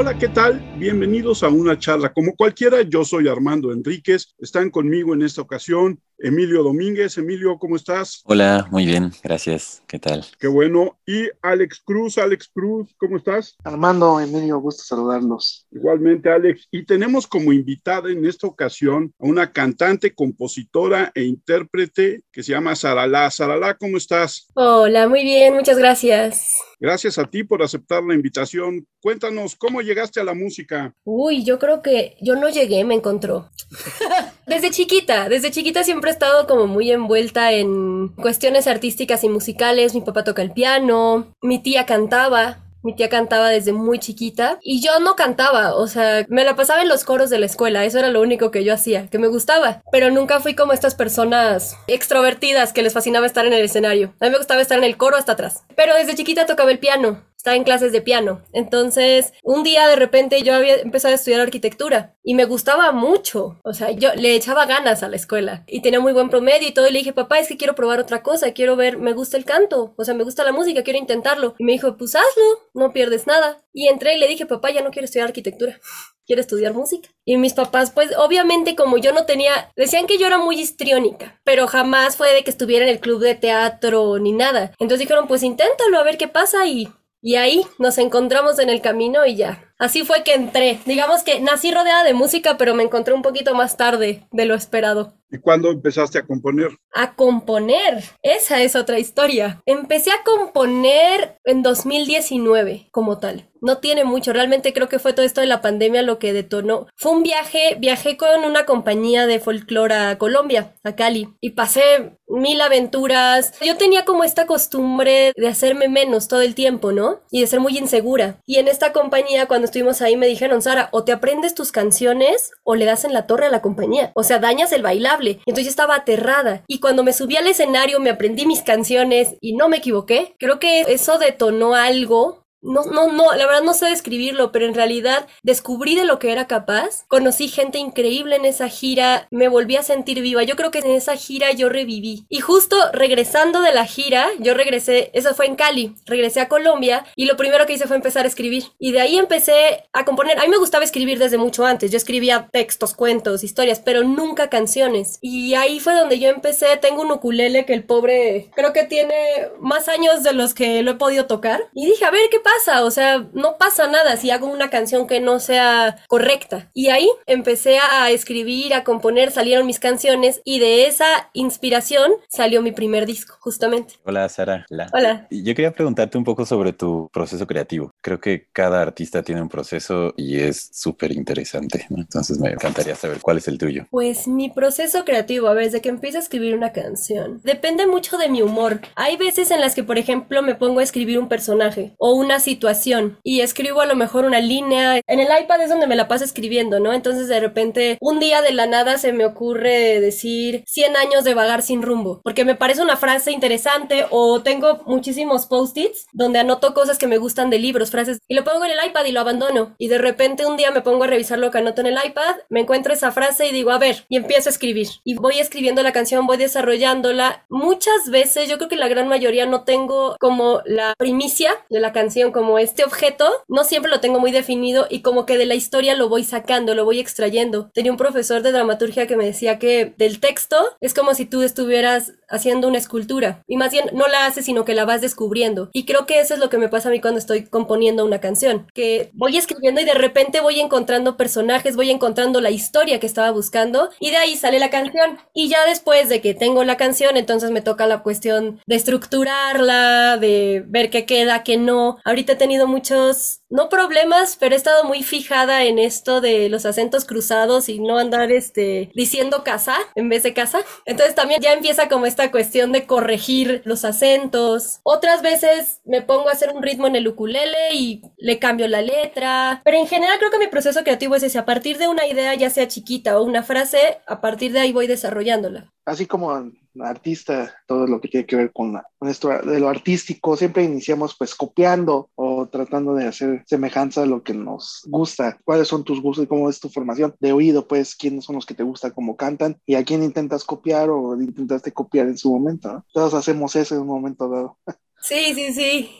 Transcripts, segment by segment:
Hola, ¿qué tal? Bienvenidos a una charla como cualquiera. Yo soy Armando Enríquez. Están conmigo en esta ocasión Emilio Domínguez. Emilio, ¿cómo estás? Hola, muy bien, gracias. ¿Qué tal? Qué bueno. Y Alex Cruz, Alex Cruz, ¿cómo estás? Armando, Emilio, gusto saludarlos. Igualmente, Alex. Y tenemos como invitada en esta ocasión a una cantante, compositora e intérprete que se llama Saralá. Saralá, ¿cómo estás? Hola, muy bien, muchas gracias. Gracias a ti por aceptar la invitación. Cuéntanos, ¿cómo llegaste a la música? Uy, yo creo que yo no llegué, me encontró. desde chiquita, desde chiquita siempre he estado como muy envuelta en cuestiones artísticas y musicales. Mi papá toca el piano, mi tía cantaba, mi tía cantaba desde muy chiquita y yo no cantaba, o sea, me la pasaba en los coros de la escuela, eso era lo único que yo hacía, que me gustaba, pero nunca fui como estas personas extrovertidas que les fascinaba estar en el escenario. A mí me gustaba estar en el coro hasta atrás. Pero desde chiquita tocaba el piano estaba en clases de piano. Entonces, un día de repente yo había empezado a estudiar arquitectura y me gustaba mucho. O sea, yo le echaba ganas a la escuela y tenía muy buen promedio y todo. Y le dije, papá, es que quiero probar otra cosa, quiero ver, me gusta el canto, o sea, me gusta la música, quiero intentarlo. Y me dijo, pues hazlo, no pierdes nada. Y entré y le dije, papá, ya no quiero estudiar arquitectura quiero estudiar música. Y mis papás, pues obviamente como yo no tenía, decían que yo era muy histriónica, pero jamás fue de que estuviera en el club de teatro ni nada. Entonces dijeron, pues inténtalo a ver qué pasa y y ahí nos encontramos en el camino y ya. Así fue que entré. Digamos que nací rodeada de música, pero me encontré un poquito más tarde de lo esperado. ¿Y cuándo empezaste a componer? A componer. Esa es otra historia. Empecé a componer en 2019 como tal. No tiene mucho, realmente creo que fue todo esto de la pandemia lo que detonó. Fue un viaje, viajé con una compañía de folclore a Colombia, a Cali, y pasé mil aventuras. Yo tenía como esta costumbre de hacerme menos todo el tiempo, ¿no? Y de ser muy insegura. Y en esta compañía, cuando estuvimos ahí, me dijeron, Sara, o te aprendes tus canciones o le das en la torre a la compañía. O sea, dañas el bailable. Entonces yo estaba aterrada. Y cuando me subí al escenario, me aprendí mis canciones y no me equivoqué. Creo que eso detonó algo no, no, no, la verdad no sé describirlo, pero en realidad descubrí de lo que era capaz. Conocí gente increíble en esa gira, me volví a sentir viva. Yo creo que en esa gira yo reviví. Y justo regresando de la gira, yo regresé, eso fue en Cali, regresé a Colombia y lo primero que hice fue empezar a escribir. Y de ahí empecé a componer. A mí me gustaba escribir desde mucho antes. Yo escribía textos, cuentos, historias, pero nunca canciones. Y ahí fue donde yo empecé. Tengo un ukulele que el pobre creo que tiene más años de los que lo he podido tocar. Y dije, a ver qué pasa, o sea, no pasa nada si hago una canción que no sea correcta. Y ahí empecé a escribir, a componer, salieron mis canciones y de esa inspiración salió mi primer disco, justamente. Hola, Sara. Hola. Yo quería preguntarte un poco sobre tu proceso creativo. Creo que cada artista tiene un proceso y es súper interesante, entonces me encantaría saber cuál es el tuyo. Pues mi proceso creativo, a ver, desde que empiezo a escribir una canción, depende mucho de mi humor. Hay veces en las que, por ejemplo, me pongo a escribir un personaje o una situación y escribo a lo mejor una línea. En el iPad es donde me la paso escribiendo, ¿no? Entonces de repente un día de la nada se me ocurre decir 100 años de vagar sin rumbo, porque me parece una frase interesante o tengo muchísimos post-its donde anoto cosas que me gustan de libros, frases, y lo pongo en el iPad y lo abandono. Y de repente un día me pongo a revisar lo que anoto en el iPad, me encuentro esa frase y digo, a ver, y empiezo a escribir. Y voy escribiendo la canción, voy desarrollándola. Muchas veces, yo creo que la gran mayoría no tengo como la primicia de la canción como este objeto, no siempre lo tengo muy definido y como que de la historia lo voy sacando, lo voy extrayendo. Tenía un profesor de dramaturgia que me decía que del texto es como si tú estuvieras haciendo una escultura y más bien no la haces sino que la vas descubriendo. Y creo que eso es lo que me pasa a mí cuando estoy componiendo una canción, que voy escribiendo y de repente voy encontrando personajes, voy encontrando la historia que estaba buscando y de ahí sale la canción. Y ya después de que tengo la canción, entonces me toca la cuestión de estructurarla, de ver qué queda, qué no. Ahorita he tenido muchos, no problemas, pero he estado muy fijada en esto de los acentos cruzados y no andar este diciendo casa en vez de casa. Entonces también ya empieza como esta cuestión de corregir los acentos. Otras veces me pongo a hacer un ritmo en el ukulele y le cambio la letra. Pero en general creo que mi proceso creativo es ese. A partir de una idea, ya sea chiquita o una frase, a partir de ahí voy desarrollándola. Así como artista, todo lo que tiene que ver con, esto de lo artístico, siempre iniciamos pues copiando o tratando de hacer semejanza a lo que nos gusta. ¿Cuáles son tus gustos y cómo es tu formación de oído? Pues quiénes son los que te gustan, cómo cantan y a quién intentas copiar o intentaste copiar en su momento. Todos hacemos eso en un momento dado. Sí, sí, sí.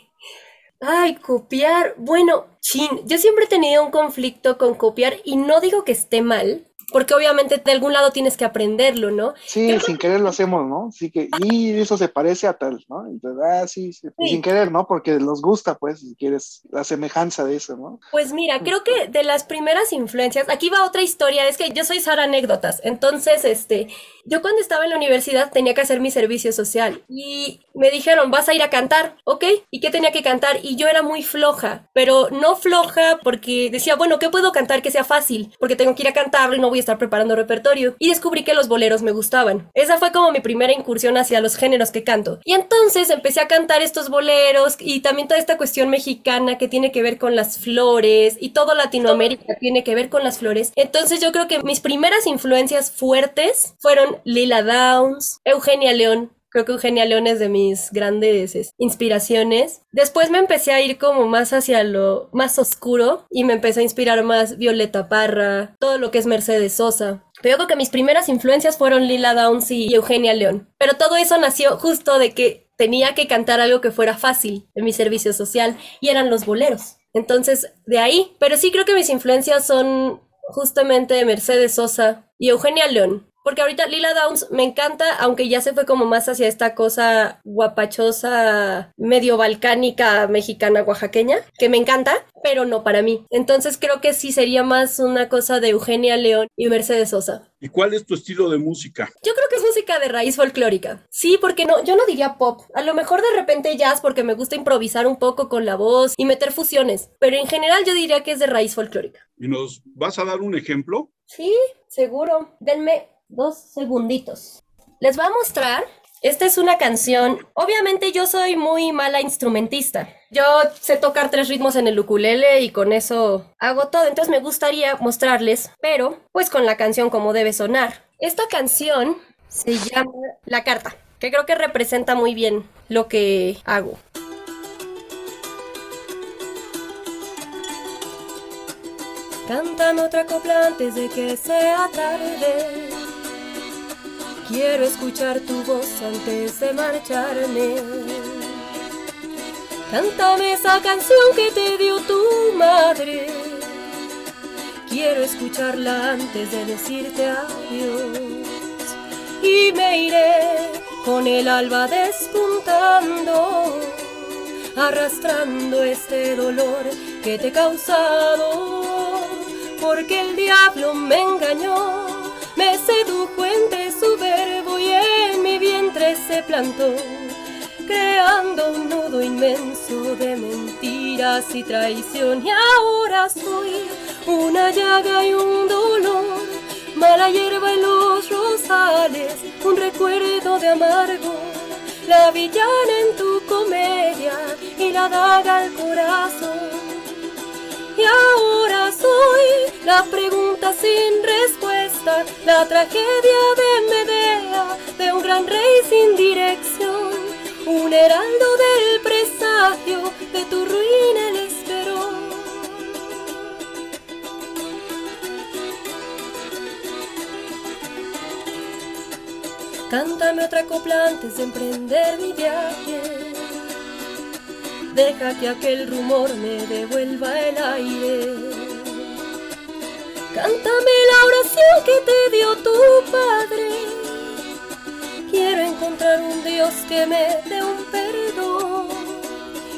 Ay, copiar. Bueno, chin, yo siempre he tenido un conflicto con copiar y no digo que esté mal, porque obviamente de algún lado tienes que aprenderlo, ¿no? Sí, sin querer lo hacemos, ¿no? Sí que, y eso se parece a tal, ¿no? Entonces, ah, sí, sí, sin querer, ¿no? Porque nos gusta, pues, si quieres la semejanza de eso, ¿no? Pues mira, creo que de las primeras influencias, aquí va otra historia, es que yo soy Sara Anécdotas, entonces, este, yo cuando estaba en la universidad tenía que hacer mi servicio social y me dijeron, vas a ir a cantar, ¿ok? ¿Y qué tenía que cantar? Y yo era muy floja, pero no floja porque decía, bueno, ¿qué puedo cantar que sea fácil? Porque tengo que ir a cantarlo y no voy estar preparando repertorio. Y descubrí que los boleros me gustaban. Esa fue como mi primera incursión hacia los géneros que canto. Y entonces empecé a cantar estos boleros y también toda esta cuestión mexicana que tiene que ver con las flores y todo Latinoamérica tiene que ver con las flores. Entonces yo creo que mis primeras influencias fuertes fueron Lila Downs, Eugenia León, Creo que Eugenia León es de mis grandes inspiraciones. Después me empecé a ir como más hacia lo más oscuro y me empezó a inspirar más Violeta Parra, todo lo que es Mercedes Sosa. Pero creo que mis primeras influencias fueron Lila Downs y Eugenia León. Pero todo eso nació justo de que tenía que cantar algo que fuera fácil en mi servicio social y eran los boleros. Entonces, de ahí. Pero sí creo que mis influencias son justamente Mercedes Sosa y Eugenia León. Porque ahorita Lila Downs me encanta, aunque ya se fue como más hacia esta cosa guapachosa, medio balcánica, mexicana, oaxaqueña, que me encanta, pero no para mí. Entonces creo que sí sería más una cosa de Eugenia León y Mercedes Sosa. ¿Y cuál es tu estilo de música? Yo creo que es música de raíz folclórica. Sí, porque no, yo no diría pop. A lo mejor de repente jazz porque me gusta improvisar un poco con la voz y meter fusiones, pero en general yo diría que es de raíz folclórica. ¿Y nos vas a dar un ejemplo? Sí, seguro. Denme dos segunditos. Les voy a mostrar. Esta es una canción. Obviamente yo soy muy mala instrumentista. Yo sé tocar tres ritmos en el ukulele y con eso hago todo. Entonces me gustaría mostrarles, pero pues con la canción como debe sonar. Esta canción se llama La Carta, que creo que representa muy bien lo que hago. Cántame otra copla antes de que sea tarde. Quiero escuchar tu voz antes de marcharme. Cántame esa canción que te dio tu madre. Quiero escucharla antes de decirte adiós. Y me iré con el alba despuntando, arrastrando este dolor que te he causado. Porque el diablo me engañó, me sedujo entre su verbo y en mi vientre se plantó, creando un nudo inmenso de mentiras y traición. Y ahora soy una llaga y un dolor, mala hierba en los rosales, un recuerdo de amargo, la villana en tu comedia y la daga al corazón. Y ahora soy la pregunta sin respuesta, la tragedia de Medea, de un gran rey sin dirección, un heraldo del presagio, de tu ruina el esperó. Cántame otra copla antes de emprender mi viaje deja que aquel rumor me devuelva el aire. Cántame la oración que te dio tu padre. Quiero encontrar un Dios que me dé un perdón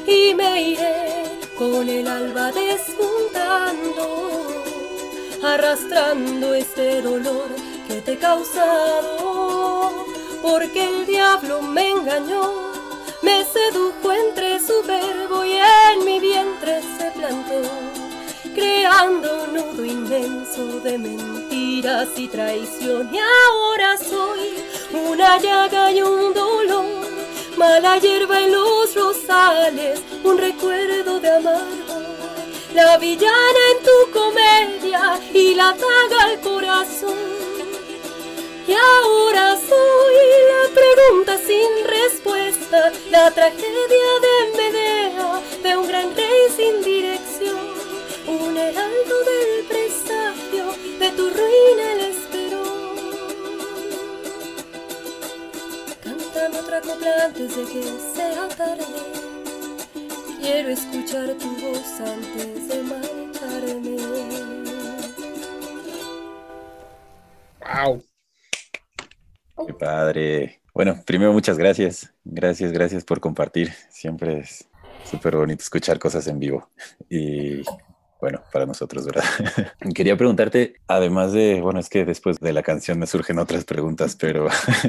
y me iré con el alba despuntando, arrastrando este dolor que te he causado, porque el diablo me engañó me sedujo entre su verbo y en mi vientre se plantó, creando un nudo inmenso de mentiras y traición. Y ahora soy una llaga y un dolor, mala hierba en los rosales, un recuerdo de amargo. La villana en tu comedia y la daga al corazón y ahora soy la pregunta sin respuesta, la tragedia de Medea, de un gran rey sin dirección, un heraldo del presagio, de tu ruina el esperó. Cántame otra copla antes de que sea tarde. Quiero escuchar tu voz antes de marcharme. ¡Wow! Qué padre. Bueno, primero muchas gracias. Gracias, gracias por compartir. Siempre es súper bonito escuchar cosas en vivo. Y bueno, para nosotros, ¿verdad? Quería preguntarte, además de, bueno, es que después de la canción me surgen otras preguntas, pero,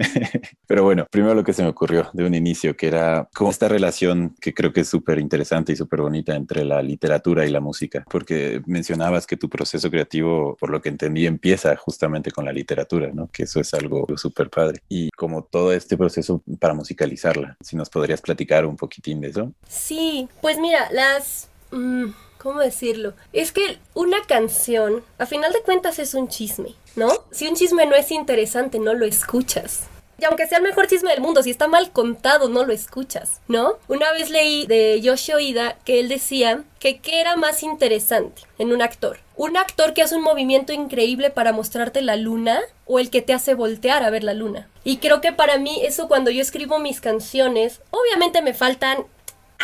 pero bueno, primero lo que se me ocurrió de un inicio, que era como esta relación que creo que es súper interesante y súper bonita entre la literatura y la música, porque mencionabas que tu proceso creativo, por lo que entendí, empieza justamente con la literatura, ¿no? Que eso es algo súper padre. Y como todo este proceso para musicalizarla, si nos podrías platicar un poquitín de eso. Sí, pues mira, las... mm, ¿Cómo decirlo? Es que una canción, a final de cuentas, es un chisme, ¿no? Si un chisme no es interesante, no lo escuchas. Y aunque sea el mejor chisme del mundo, si está mal contado, no lo escuchas, ¿no? Una vez leí de Yoshi Oida que él decía que qué era más interesante en un actor. Un actor que hace un movimiento increíble para mostrarte la luna o el que te hace voltear a ver la luna. Y creo que para mí eso cuando yo escribo mis canciones, obviamente me faltan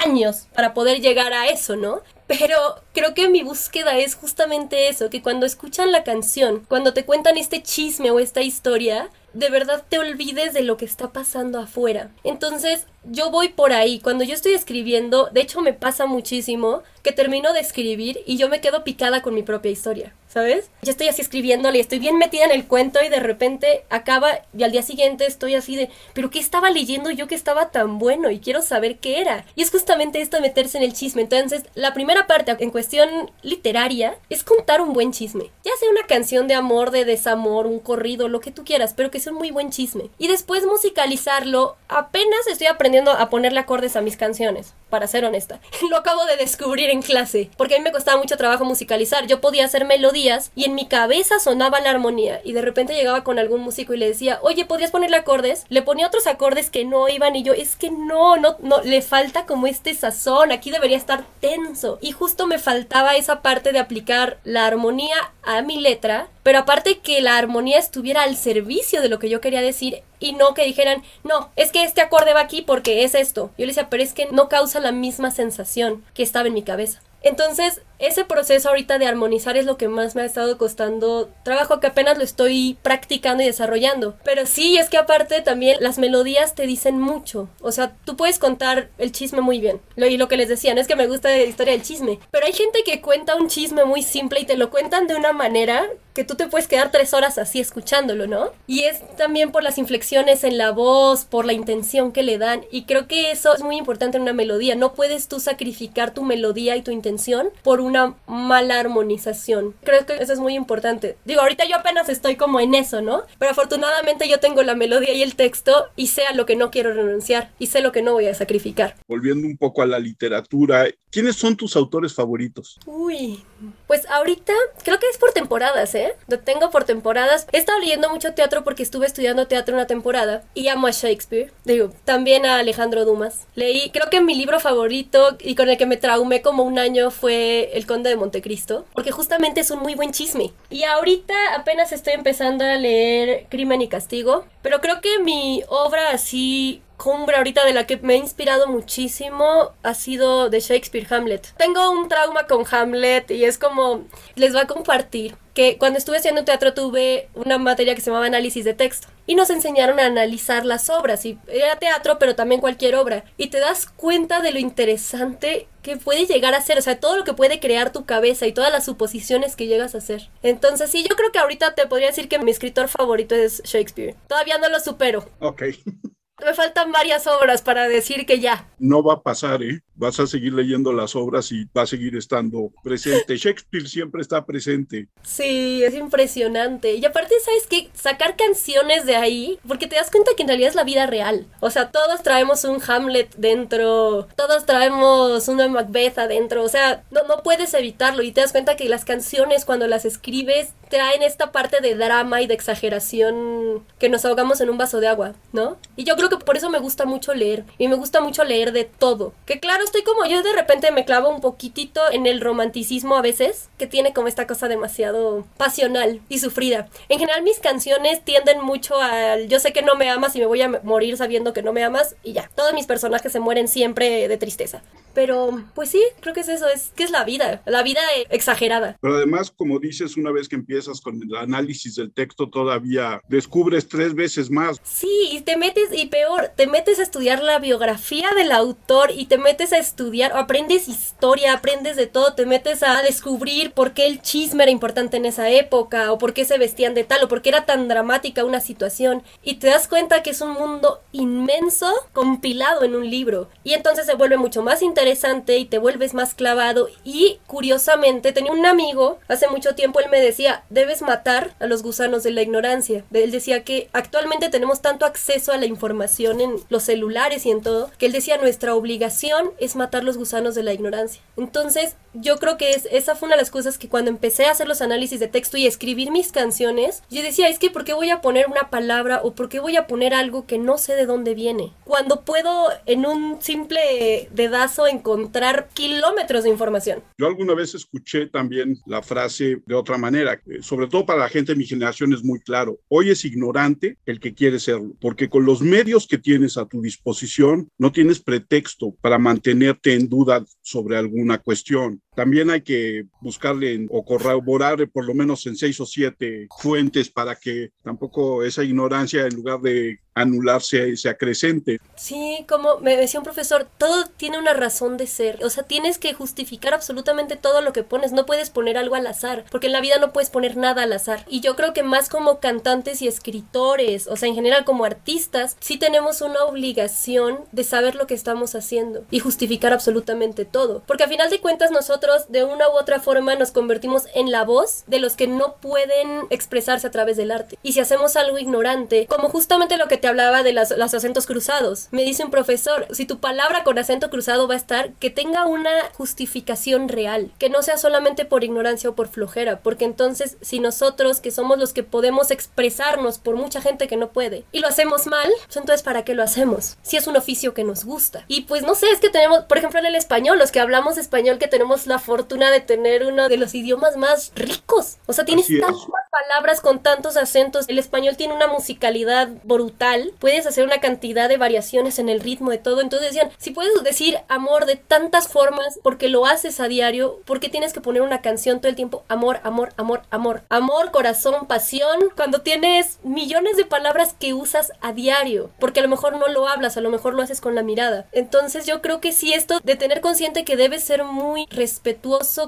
años para poder llegar a eso, ¿no? Pero creo que mi búsqueda es justamente eso, que cuando escuchan la canción, cuando te cuentan este chisme o esta historia, de verdad te olvides de lo que está pasando afuera. Entonces, yo voy por ahí. Cuando yo estoy escribiendo, de hecho me pasa muchísimo que termino de escribir y yo me quedo picada con mi propia historia, ¿sabes? Yo estoy así escribiéndole, estoy bien metida en el cuento y de repente acaba y al día siguiente estoy así de, pero ¿qué estaba leyendo yo que estaba tan bueno y quiero saber qué era? Y es justamente esto de meterse en el chisme. Entonces, la primera parte en cuestión literaria es contar un buen chisme. Ya sea una canción de amor, de desamor, un corrido, lo que tú quieras, pero que sea un muy buen chisme. Y después musicalizarlo, apenas estoy aprendiendo a ponerle acordes a mis canciones, para ser honesta. Lo acabo de descubrir en clase, porque a mí me costaba mucho trabajo musicalizar. Yo podía hacer melodías y en mi cabeza sonaba la armonía y de repente llegaba con algún músico y le decía, oye, ¿podrías ponerle acordes? Le ponía otros acordes que no iban y yo, es que no, no, no, le falta como este sazón, aquí debería estar tenso. Y justo me faltaba esa parte de aplicar la armonía a mi letra, pero aparte que la armonía estuviera al servicio de lo que yo quería decir y no que dijeran, no, es que este acorde va aquí porque es esto. Yo le decía, pero es que no causa la misma sensación que estaba en mi cabeza. Entonces, ese proceso ahorita de armonizar es lo que más me ha estado costando trabajo, que apenas lo estoy practicando y desarrollando. Pero sí, es que aparte también las melodías te dicen mucho. O sea, tú puedes contar el chisme muy bien. Lo, y lo que les decía, no es que me gusta la historia del chisme. Pero hay gente que cuenta un chisme muy simple y te lo cuentan de una manera que tú te puedes quedar tres horas así escuchándolo, ¿no? Y es también por las inflexiones en la voz, por la intención que le dan. Y creo que eso es muy importante en una melodía. No puedes tú sacrificar tu melodía y tu intención por una mala armonización. Creo que eso es muy importante. Digo, ahorita yo apenas estoy como en eso, ¿no? Pero afortunadamente yo tengo la melodía y el texto y sé a lo que no quiero renunciar y sé lo que no voy a sacrificar. Volviendo un poco a la literatura, ¿quiénes son tus autores favoritos? Uy, pues ahorita creo que es por temporadas, ¿eh? Lo tengo por temporadas. He estado leyendo mucho teatro porque estuve estudiando teatro una temporada y amo a Shakespeare. Digo, también a Alejandro Dumas. Leí, creo que mi libro favorito y con el que me traumé como un año fue El Conde de Montecristo, porque justamente es un muy buen chisme. Y ahorita apenas estoy empezando a leer Crimen y Castigo, pero creo que mi obra así cumbre ahorita de la que me ha inspirado muchísimo ha sido de Shakespeare Hamlet. Tengo un trauma con Hamlet y es como les voy a compartir que cuando estuve haciendo teatro tuve una materia que se llamaba análisis de texto y nos enseñaron a analizar las obras y era teatro pero también cualquier obra y te das cuenta de lo interesante que puede llegar a ser, o sea, todo lo que puede crear tu cabeza y todas las suposiciones que llegas a hacer. Entonces, sí, yo creo que ahorita te podría decir que mi escritor favorito es Shakespeare. Todavía no lo supero. Ok. Me faltan varias obras para decir que ya. No va a pasar, ¿eh? Vas a seguir leyendo las obras y va a seguir estando presente. Shakespeare siempre está presente. Sí, es impresionante. Y aparte, ¿sabes qué? Sacar canciones de ahí, porque te das cuenta que en realidad es la vida real. O sea, todos traemos un Hamlet dentro, todos traemos una Macbeth adentro. O sea, no, no puedes evitarlo. Y te das cuenta que las canciones, cuando las escribes, traen esta parte de drama y de exageración que nos ahogamos en un vaso de agua, ¿no? Y yo creo que por eso me gusta mucho leer. Y me gusta mucho leer de todo. Que claro, estoy como yo de repente me clavo un poquitito en el romanticismo a veces, que tiene como esta cosa demasiado pasional y sufrida. En general mis canciones tienden mucho al yo sé que no me amas y me voy a morir sabiendo que no me amas y ya. Todos mis personajes se mueren siempre de tristeza. Pero, pues sí, creo que es eso, es que es la vida, la vida exagerada. Pero además, como dices, una vez que empiezas con el análisis del texto, todavía descubres tres veces más. Sí, y te metes, y peor, te metes a estudiar la biografía del autor y te metes a estudiar, aprendes historia, aprendes de todo, te metes a descubrir por qué el chisme era importante en esa época, o por qué se vestían de tal, o por qué era tan dramática una situación, y te das cuenta que es un mundo inmenso compilado en un libro, y entonces se vuelve mucho más interesante y te vuelves más clavado, y curiosamente tenía un amigo, hace mucho tiempo él me decía, debes matar a los gusanos de la ignorancia, él decía que actualmente tenemos tanto acceso a la información en los celulares y en todo, que él decía nuestra obligación es matar los gusanos de la ignorancia. Entonces, yo creo que es, esa fue una de las cosas que cuando empecé a hacer los análisis de texto y escribir mis canciones, yo decía, es que ¿por qué voy a poner una palabra o por qué voy a poner algo que no sé de dónde viene? Cuando puedo en un simple dedazo encontrar kilómetros de información. Yo alguna vez escuché también la frase de otra manera, sobre todo para la gente de mi generación es muy claro, hoy es ignorante el que quiere serlo, porque con los medios que tienes a tu disposición no tienes pretexto para mantenerte en duda sobre alguna cuestión. También hay que buscarle o corroborar por lo menos en seis o siete fuentes para que tampoco esa ignorancia, en lugar de anularse, se acrecente. Sí, como me decía un profesor, todo tiene una razón de ser. O sea, tienes que justificar absolutamente todo lo que pones. No puedes poner algo al azar, porque en la vida no puedes poner nada al azar. Y yo creo que más como cantantes y escritores, o sea, en general como artistas, sí tenemos una obligación de saber lo que estamos haciendo y justificar absolutamente todo. Porque a final de cuentas nosotros de una u otra forma nos convertimos en la voz de los que no pueden expresarse a través del arte. Y si hacemos algo ignorante, como justamente lo que te hablaba de las, los acentos cruzados, me dice un profesor, si tu palabra con acento cruzado va a estar, que tenga una justificación real, que no sea solamente por ignorancia o por flojera, porque entonces si nosotros que somos los que podemos expresarnos por mucha gente que no puede y lo hacemos mal, pues entonces ¿para qué lo hacemos? Si es un oficio que nos gusta. Y pues no sé, es que tenemos, por ejemplo en el español, los que hablamos español que tenemos la fortuna de tener uno de los idiomas más ricos. O sea, tienes tantas palabras con tantos acentos. El español tiene una musicalidad brutal. Puedes hacer una cantidad de variaciones en el ritmo de todo. Entonces decían, si puedes decir amor de tantas formas porque lo haces a diario, porque tienes que poner una canción todo el tiempo? Amor, amor, amor, amor. Amor, corazón, pasión. Cuando tienes millones de palabras que usas a diario, porque a lo mejor no lo hablas, a lo mejor lo haces con la mirada. Entonces yo creo que sí esto de tener consciente que debes ser muy respetuoso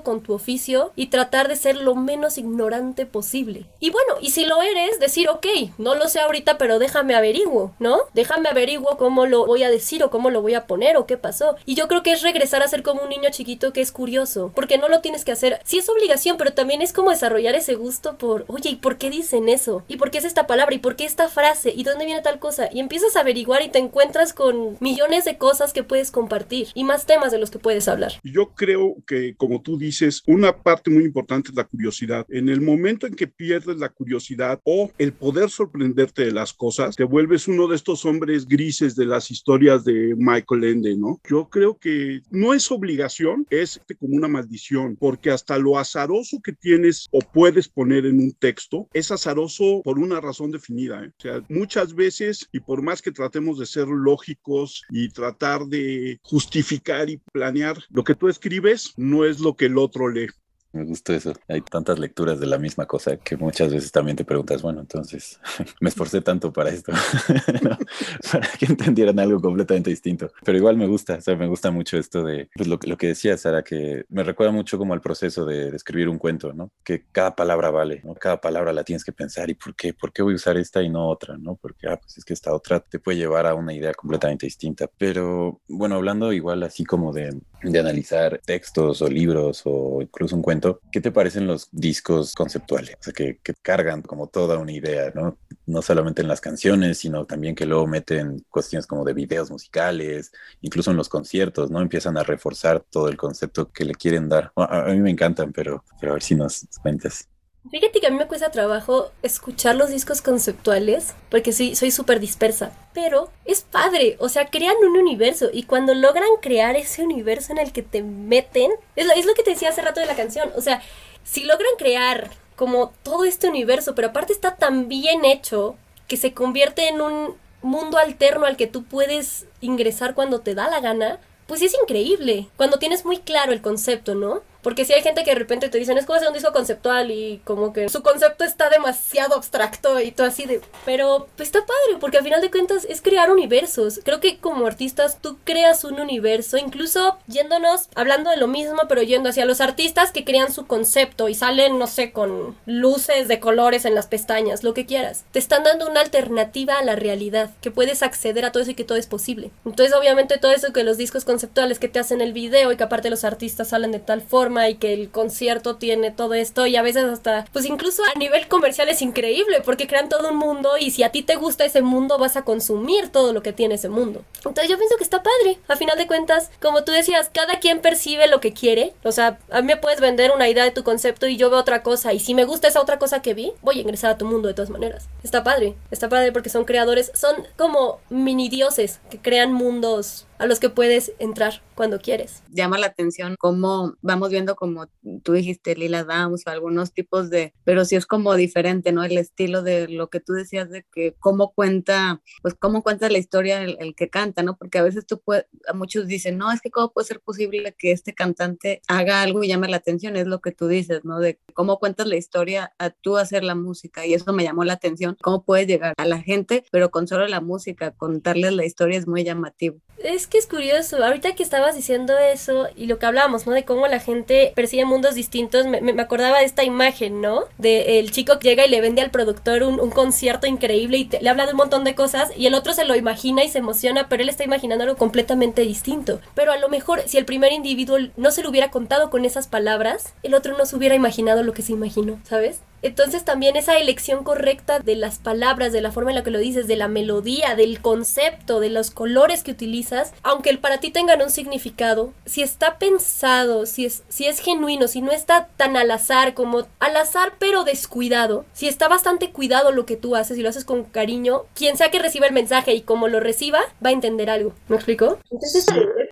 con tu oficio y tratar de ser lo menos ignorante posible. Y bueno, y si lo eres, decir, ok, no lo sé ahorita, pero déjame averiguo, ¿no? Déjame averiguo cómo lo voy a decir o cómo lo voy a poner o qué pasó. Y yo creo que es regresar a ser como un niño chiquito que es curioso, porque no lo tienes que hacer. Sí es obligación, pero también es como desarrollar ese gusto por, oye, ¿y por qué dicen eso? ¿Y por qué es esta palabra? ¿Y por qué esta frase? ¿Y dónde viene tal cosa? Y empiezas a averiguar y te encuentras con millones de cosas que puedes compartir y más temas de los que puedes hablar. Yo creo que como tú dices, una parte muy importante es la curiosidad. En el momento en que pierdes la curiosidad o el poder sorprenderte de las cosas, te vuelves uno de estos hombres grises de las historias de Michael Ende, ¿no? Yo creo que no es obligación, es como una maldición, porque hasta lo azaroso que tienes o puedes poner en un texto es azaroso por una razón definida. ¿eh? O sea, muchas veces, y por más que tratemos de ser lógicos y tratar de justificar y planear, lo que tú escribes no es lo que el otro lee. Me gusta eso. Hay tantas lecturas de la misma cosa que muchas veces también te preguntas, bueno, entonces me esforcé tanto para esto, para que entendieran algo completamente distinto. Pero igual me gusta, o sea, me gusta mucho esto de pues, lo, lo, que decía Sara, que me recuerda mucho como al proceso de, de, escribir un cuento, ¿no? Que cada palabra vale, ¿no? Cada palabra la tienes que pensar y por qué, por qué voy a usar esta y no otra, ¿no? Porque, ah, pues es que esta otra te puede llevar a una idea completamente distinta. Pero bueno, hablando igual así como de, de analizar textos o libros o incluso un cuento, ¿qué te parecen los discos conceptuales? O sea, que, cargan como toda una idea, ¿no? No solamente en las canciones, sino también que luego meten cuestiones como de videos musicales, incluso en los conciertos, ¿no? Empiezan a reforzar todo el concepto que le quieren dar. A, a mí me encantan, pero, pero a ver si nos cuentas. Fíjate que a mí me cuesta trabajo escuchar los discos conceptuales porque sí, soy súper dispersa, pero es padre, o sea, crean un universo y cuando logran crear ese universo en el que te meten, es lo, es lo que te decía hace rato de la canción, o sea, si logran crear como todo este universo, pero aparte está tan bien hecho que se convierte en un mundo alterno al que tú puedes ingresar cuando te da la gana, pues es increíble. Cuando tienes muy claro el concepto, ¿no? Porque si hay gente que de repente te dicen, es como hacer un disco conceptual y como que su concepto está demasiado abstracto y todo así de... Pero pues está padre, porque al final de cuentas es crear universos. Creo que como artistas tú creas un universo, incluso yéndonos, hablando de lo mismo, pero yendo hacia los artistas que crean su concepto y salen, no sé, con luces de colores en las pestañas, lo que quieras. Te están dando una alternativa a la realidad, que puedes acceder a todo eso y que todo es posible. Entonces obviamente todo eso que los discos conceptuales que te hacen el video y que aparte los artistas salen de tal forma, y que el concierto tiene todo esto y a veces hasta, pues incluso a nivel comercial es increíble porque crean todo un mundo y si a ti te gusta ese mundo vas a consumir todo lo que tiene ese mundo. Entonces yo pienso que está padre. A final de cuentas, como tú decías, cada quien percibe lo que quiere. O sea, a mí me puedes vender una idea de tu concepto y yo veo otra cosa y si me gusta esa otra cosa que vi, voy a ingresar a tu mundo de todas maneras. Está padre. Está padre porque son creadores, son como mini dioses que crean mundos a los que puedes entrar cuando quieres. Llama la atención cómo vamos viendo, como tú dijiste, Lila Downs o algunos tipos de, pero sí es como diferente, ¿no? El estilo de lo que tú decías de que cómo cuenta, pues cómo cuenta la historia el, que canta, ¿no? Porque a veces tú puedes, a muchos dicen, no, es que cómo puede ser posible que este cantante haga algo y llame la atención, es lo que tú dices, ¿no? De cómo cuentas la historia a tú hacer la música y eso me llamó la atención, cómo puedes llegar a la gente, pero con solo la música, contarles la historia es muy llamativo. Es que es curioso, ahorita que estabas diciendo eso y lo que hablábamos, ¿no? De cómo la gente percibe mundos distintos, me, me acordaba de esta imagen, ¿no? De el chico que llega y le vende al productor un, concierto increíble y le habla de un montón de cosas y el otro se lo imagina y se emociona, pero él está imaginando algo completamente distinto. Pero a lo mejor si el primer individuo no se lo hubiera contado con esas palabras, el otro no se hubiera imaginado lo que se imaginó, ¿sabes? Entonces también esa elección correcta de las palabras, de la forma en la que lo dices, de la melodía, del concepto, de los colores que utilizas, aunque el para ti tengan un significado, si está pensado, si es, si es genuino, si no está tan al azar como al azar pero descuidado, si está bastante cuidado lo que tú haces y lo haces con cariño, quien sea que reciba el mensaje y como lo reciba, va a entender algo. ¿Me explico? Entonces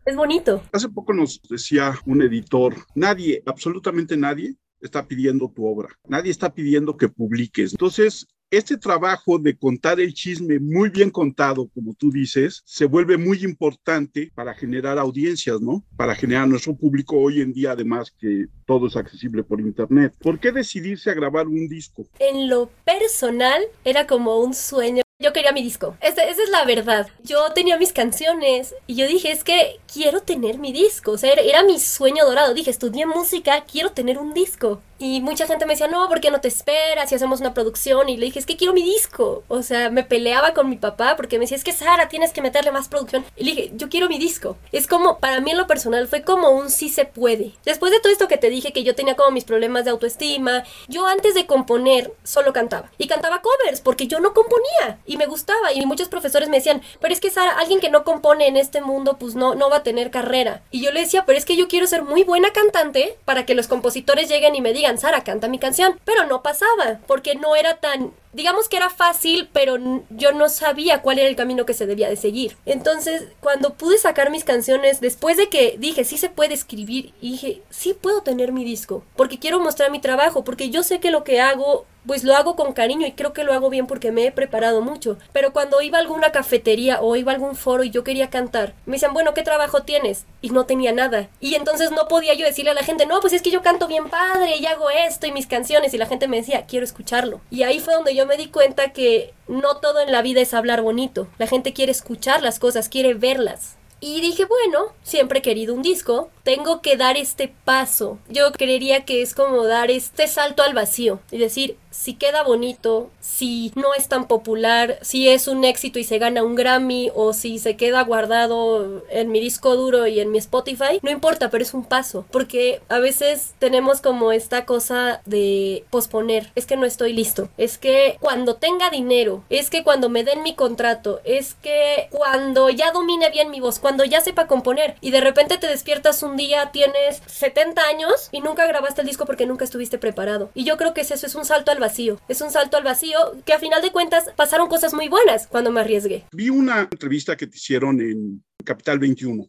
es bonito. Hace poco nos decía un editor, nadie, absolutamente nadie, está pidiendo tu obra, nadie está pidiendo que publiques. Entonces, este trabajo de contar el chisme muy bien contado, como tú dices, se vuelve muy importante para generar audiencias, ¿no? Para generar nuestro público hoy en día, además que todo es accesible por internet. ¿Por qué decidirse a grabar un disco? En lo personal, era como un sueño yo quería mi disco. Esa, es la verdad. Yo tenía mis canciones y yo dije, es que quiero tener mi disco. O sea, era, era mi sueño dorado. Dije, estudié música, quiero tener un disco. Y mucha gente me decía, no, ¿por qué no te esperas si hacemos una producción? Y le dije, es que quiero mi disco. O sea, me peleaba con mi papá porque me decía, es que Sara, tienes que meterle más producción. Y le dije, yo quiero mi disco. Es como, para mí en lo personal, fue como un sí se puede. Después de todo esto que te dije, que yo tenía como mis problemas de autoestima, yo antes de componer solo cantaba. Y cantaba covers porque yo no componía. Y me gustaba. Y muchos profesores me decían, pero es que Sara, alguien que no compone en este mundo, pues no, no va a tener carrera. Y yo le decía, pero es que yo quiero ser muy buena cantante para que los compositores lleguen y me digan, Sara, canta mi canción. Pero no pasaba, porque no era tan digamos que era fácil, pero yo no sabía cuál era el camino que se debía de seguir. Entonces, cuando pude sacar mis canciones, después de que dije, sí se puede escribir, dije, sí puedo tener mi disco, porque quiero mostrar mi trabajo, porque yo sé que lo que hago pues lo hago con cariño y creo que lo hago bien porque me he preparado mucho. Pero cuando iba a alguna cafetería o iba a algún foro y yo quería cantar, me decían, bueno, ¿qué trabajo tienes? Y no tenía nada. Y entonces no podía yo decirle a la gente, no, pues es que yo canto bien padre y hago esto y mis canciones. Y la gente me decía, quiero escucharlo. Y ahí fue donde yo me di cuenta que no todo en la vida es hablar bonito. La gente quiere escuchar las cosas, quiere verlas. Y dije, bueno, siempre he querido un disco, tengo que dar este paso. Yo creería que es como dar este salto al vacío y decir, si queda bonito, si no es tan popular, si es un éxito y se gana un Grammy o si se queda guardado en mi disco duro y en mi Spotify, no importa, pero es un paso, porque a veces tenemos como esta cosa de posponer, es que no estoy listo, es que cuando tenga dinero, es que cuando me den mi contrato, es que cuando ya domine bien mi voz, cuando ya sepa componer y de repente te despiertas un día, tienes 70 años y nunca grabaste el disco porque nunca estuviste preparado. Y yo creo que eso es un salto al vacío. Es un salto al vacío que a final de cuentas pasaron cosas muy buenas cuando me arriesgué. Vi una entrevista que te hicieron en Capital 21,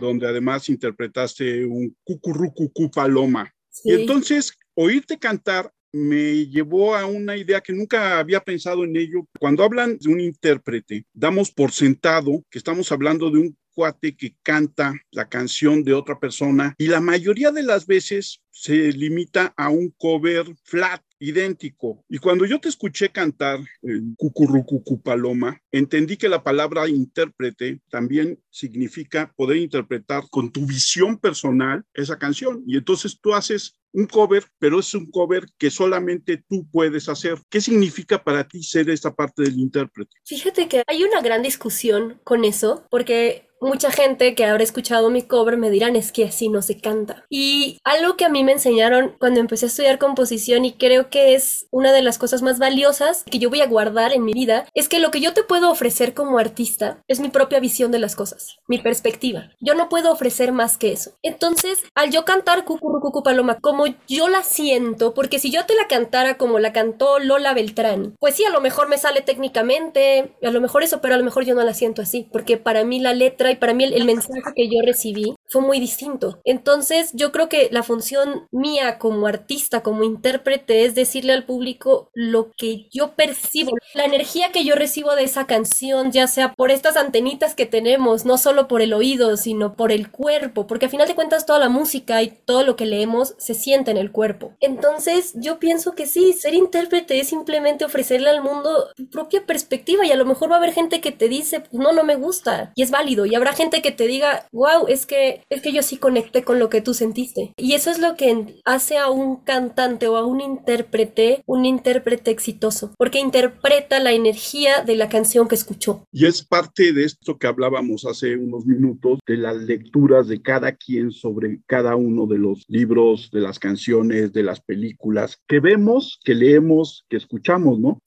donde además interpretaste un cucurrucucú paloma. Y entonces, oírte cantar me llevó a una idea que nunca había pensado en ello. Cuando hablan de un intérprete, damos por sentado que estamos hablando de un cuate que canta la canción de otra persona y la mayoría de las veces se limita a un cover flat idéntico. Y cuando yo te escuché cantar el Cucurrucucu Paloma, entendí que la palabra intérprete también significa poder interpretar con tu visión personal esa canción. Y entonces tú haces un cover, pero es un cover que solamente tú puedes hacer. ¿Qué significa para ti ser esta parte del intérprete? Fíjate que hay una gran discusión con eso, porque mucha gente que habrá escuchado mi cover me dirán es que así no se canta. Y algo que a mí me enseñaron cuando empecé a estudiar composición y creo que es una de las cosas más valiosas que yo voy a guardar en mi vida es que lo que yo te puedo ofrecer como artista es mi propia visión de las cosas, mi perspectiva. Yo no puedo ofrecer más que eso. Entonces, al yo cantar Cucurrucucu Paloma como yo la siento, porque si yo te la cantara como la cantó Lola Beltrán, pues sí, a lo mejor me sale técnicamente, a lo mejor eso, pero a lo mejor yo no la siento así, porque para mí la letra y para mí el, mensaje que yo recibí fue muy distinto. Entonces yo creo que la función mía como artista, como intérprete, es decirle al público lo que yo percibo, la energía que yo recibo de esa canción, ya sea por estas antenitas que tenemos, no solo por el oído, sino por el cuerpo, porque al final de cuentas toda la música y todo lo que leemos se siente en el cuerpo. Entonces yo pienso que sí, ser intérprete es simplemente ofrecerle al mundo tu propia perspectiva y a lo mejor va a haber gente que te dice, no, no me gusta, y es válido, y habrá gente que te diga, wow, es que, es que yo sí conecté con lo que tú sentiste. Y eso es lo que hace a un cantante o a un intérprete un intérprete exitoso, porque interpreta la energía de la canción que escuchó. Y es parte de esto que hablábamos hace unos minutos, de las lecturas de cada quien sobre cada uno de los libros, de las canciones, de las películas que vemos, que leemos, que escuchamos, ¿no?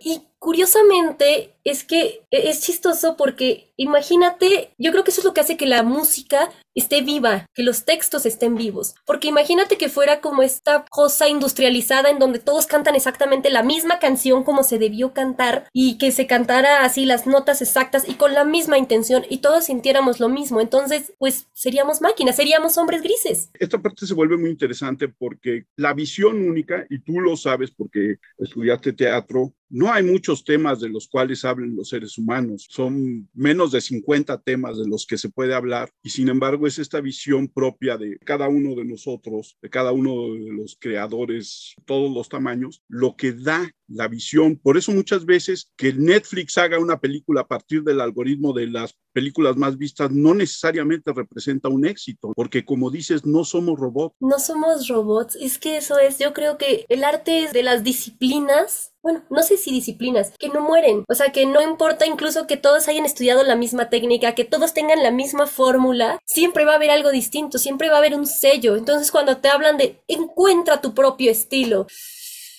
Y curiosamente es que e-, es chistoso porque imagínate, yo creo que eso es lo que hace que la música esté viva, que los textos estén vivos. Porque imagínate que fuera como esta cosa industrializada en donde todos cantan exactamente la misma canción como se debió cantar y que se cantara así las notas exactas y con la misma intención y todos sintiéramos lo mismo. Entonces, pues seríamos máquinas, seríamos hombres grises. Esta parte se vuelve muy interesante porque la visión única, y tú lo sabes porque estudiaste teatro, no hay muchos temas de los cuales hablen los seres humanos, son menos de 50 temas de los que se puede hablar y sin embargo es esta visión propia de cada uno de nosotros, de cada uno de los creadores, todos los tamaños, lo que da la visión. Por eso muchas veces que Netflix haga una película a partir del algoritmo de las películas más vistas no necesariamente representa un éxito, porque como dices, no somos robots. No somos robots, es que eso es, yo creo que el arte es de las disciplinas bueno, no sé si disciplinas, que no mueren. O sea, que no importa incluso que todos hayan estudiado la misma técnica, que todos tengan la misma fórmula, siempre va a haber algo distinto, siempre va a haber un sello. Entonces, cuando te hablan de encuentra tu propio estilo,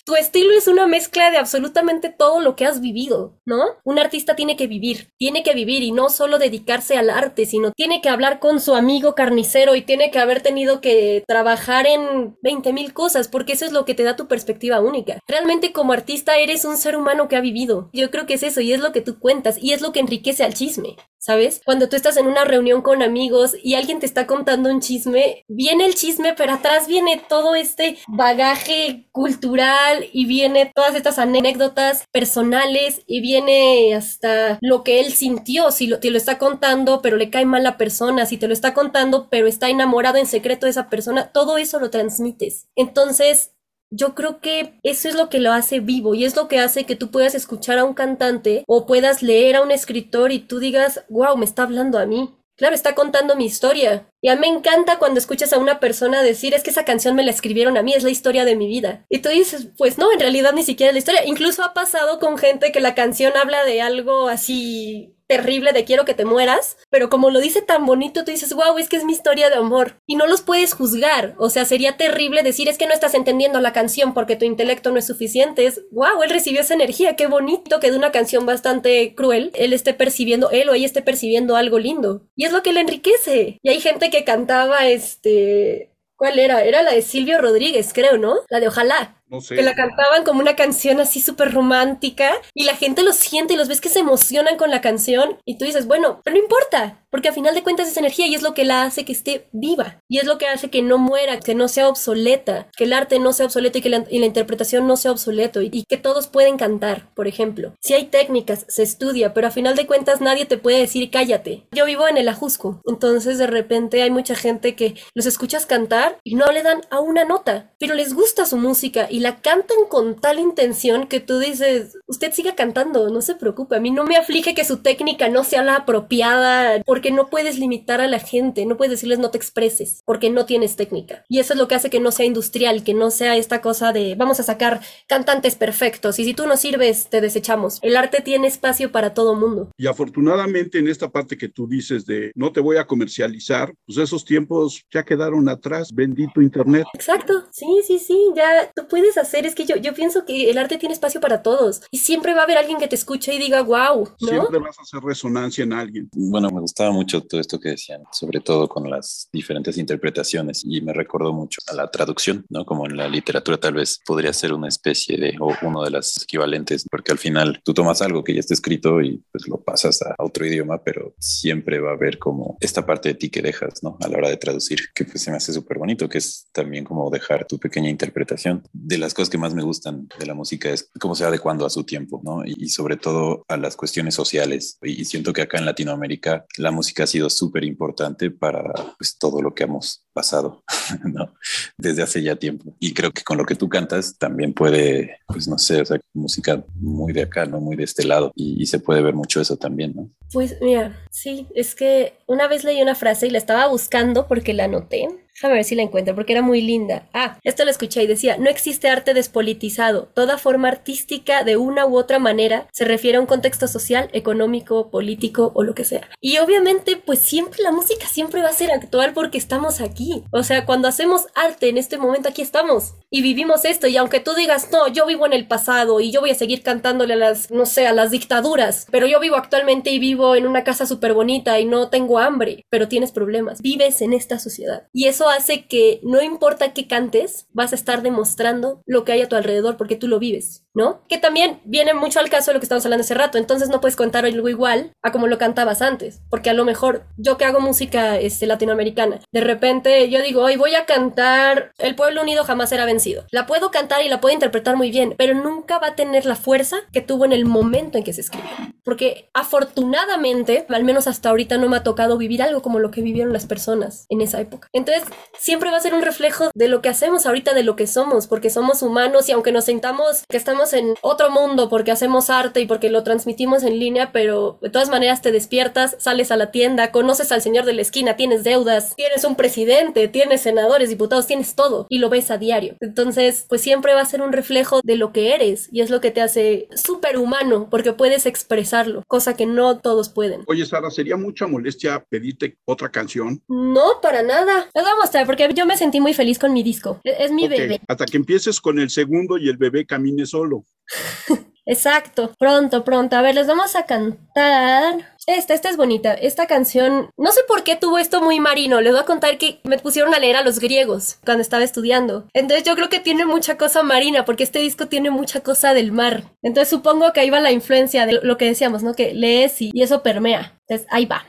tu estilo es una mezcla de absolutamente todo lo que has vivido, ¿no? Un artista tiene que vivir, tiene que vivir y no solo dedicarse al arte, sino tiene que hablar con su amigo carnicero y tiene que haber tenido que trabajar en 20 mil cosas, porque eso es lo que te da tu perspectiva única. Realmente como artista eres un ser humano que ha vivido. Yo creo que es eso y es lo que tú cuentas y es lo que enriquece al chisme. ¿sabes? Cuando tú estás en una reunión con amigos y alguien te está contando un chisme, viene el chisme, pero atrás viene todo este bagaje cultural y viene todas estas anécdotas personales y viene hasta lo que él sintió, si lo, te lo está contando, pero le cae mal la persona, si te lo está contando, pero está enamorado en secreto de esa persona, todo eso lo transmites. Entonces, yo creo que eso es lo que lo hace vivo y es lo que hace que tú puedas escuchar a un cantante o puedas leer a un escritor y tú digas, wow, me está hablando a mí. Claro, está contando mi historia. Y a mí me encanta cuando escuchas a una persona decir, es que esa canción me la escribieron a mí, es la historia de mi vida. Y tú dices, pues no, en realidad ni siquiera es la historia. Incluso ha pasado con gente que la canción habla de algo así terrible de quiero que te mueras, pero como lo dice tan bonito, tú dices, wow, es que es mi historia de amor. Y no los puedes juzgar. O sea, sería terrible decir, es que no estás entendiendo la canción porque tu intelecto no es suficiente. Es, wow, él recibió esa energía, qué bonito que de una canción bastante cruel, él esté percibiendo, él o ella esté percibiendo algo lindo. Y es lo que le enriquece. Y hay gente que cantaba, este, ¿Cuál era? Era la de Silvio Rodríguez, creo, ¿no? La de Ojalá. No sé. Que la cantaban como una canción así súper romántica y la gente lo siente y los ves que se emocionan con la canción y tú dices, bueno, pero no importa. Porque a final de cuentas es energía y es lo que la hace que esté viva y es lo que hace que no muera, que no sea obsoleta, que el arte no sea obsoleto y que la, interpretación no sea obsoleto y, que todos pueden cantar, por ejemplo. Si hay técnicas, se estudia, pero a final de cuentas nadie te puede decir cállate. Yo vivo en el Ajusco, entonces de repente hay mucha gente que los escuchas cantar y no le dan a una nota, pero les gusta su música y la cantan con tal intención que tú dices, usted siga cantando, no se preocupe, a mí no me aflige que su técnica no sea la apropiada, porque no puedes limitar a la gente, no puedes decirles no te expreses, porque no tienes técnica. Y eso es lo que hace que no sea industrial, que no sea esta cosa de vamos a sacar cantantes perfectos y si tú no sirves te desechamos. El arte tiene espacio para todo mundo. Y afortunadamente en esta parte que tú dices de no te voy a comercializar, pues esos tiempos ya quedaron atrás, bendito internet. Exacto, sí, sí, sí, ya tú puedes hacer, es que yo, yo pienso que el arte tiene espacio para todos y siempre va a haber alguien que te escuche y diga, wow, ¿no? Siempre vas a hacer resonancia en alguien. Bueno, me gustaba mucho todo esto que decían, sobre todo con las diferentes interpretaciones y me recordó mucho a la traducción, ¿no? Como en la literatura tal vez podría ser una especie de, o uno de las equivalentes, porque al final tú tomas algo que ya está escrito y pues lo pasas a otro idioma, pero siempre va a haber como esta parte de ti que dejas, ¿no? A la hora de traducir, que pues se me hace súper bonito, que es también como dejar tu pequeña interpretación. De las cosas que más me gustan de la música es cómo se va adecuando a su tiempo, ¿no? Y, sobre todo a las cuestiones sociales. Y siento que acá en Latinoamérica la música ha sido súper importante para pues, todo lo que hemos pasado, ¿no? Desde hace ya tiempo. Y creo que con lo que tú cantas también puede, pues no sé, o sea, música muy de acá, ¿no? Muy de este lado. Y, se puede ver mucho eso también, ¿no? Pues mira, sí, es que una vez leí una frase y la estaba buscando porque la anoté Déjame ver si la encuentro porque era muy linda. Ah, esto lo escuché y decía, no existe arte despolitizado. Toda forma artística de una u otra manera se refiere a un contexto social, económico, político o lo que sea. Y obviamente, pues siempre la música siempre va a ser actual porque estamos aquí. O sea, cuando hacemos arte en este momento aquí estamos y vivimos esto. Y aunque tú digas, no, yo vivo en el pasado y yo voy a seguir cantándole a las, no sé, a las dictaduras, pero yo vivo actualmente y vivo en una casa súper bonita y no tengo hambre, pero tienes problemas. Vives en esta sociedad. Y eso hace que no importa qué cantes, vas a estar demostrando lo que hay a tu alrededor porque tú lo vives, ¿no? Que también viene mucho al caso de lo que estamos hablando hace rato, entonces no puedes contar algo igual a como lo cantabas antes, porque a lo mejor yo que hago música este, latinoamericana, de repente yo digo, hoy voy a cantar El pueblo unido jamás será vencido. La puedo cantar y la puedo interpretar muy bien, pero nunca va a tener la fuerza que tuvo en el momento en que se escribió. Porque afortunadamente, al menos hasta ahorita no me ha tocado vivir algo como lo que vivieron las personas en esa época. Entonces, siempre va a ser un reflejo de lo que hacemos ahorita, de lo que somos, porque somos humanos y aunque nos sintamos que estamos en otro mundo porque hacemos arte y porque lo transmitimos en línea, pero de todas maneras te despiertas, sales a la tienda, conoces al señor de la esquina, tienes deudas, tienes un presidente, tienes senadores, diputados, tienes todo y lo ves a diario. Entonces, pues siempre va a ser un reflejo de lo que eres y es lo que te hace súper humano porque puedes expresarlo, cosa que no todos pueden. Oye, Sara, ¿sería mucha molestia pedirte otra canción? No, para nada. Les vamos a porque yo me sentí muy feliz con mi disco. E-, es, mi bebé. Hasta que empieces con el segundo y el bebé camine solo. Exacto, pronto, pronto. A ver, les vamos a cantar. Esta, esta es bonita. Esta canción, no sé por qué tuvo esto muy marino. Les voy a contar que me pusieron a leer a los griegos cuando estaba estudiando. Entonces yo creo que tiene mucha cosa marina, porque este disco tiene mucha cosa del mar. Entonces supongo que ahí va la influencia de lo que decíamos, ¿no? Que lees y, y eso permea. Entonces ahí va.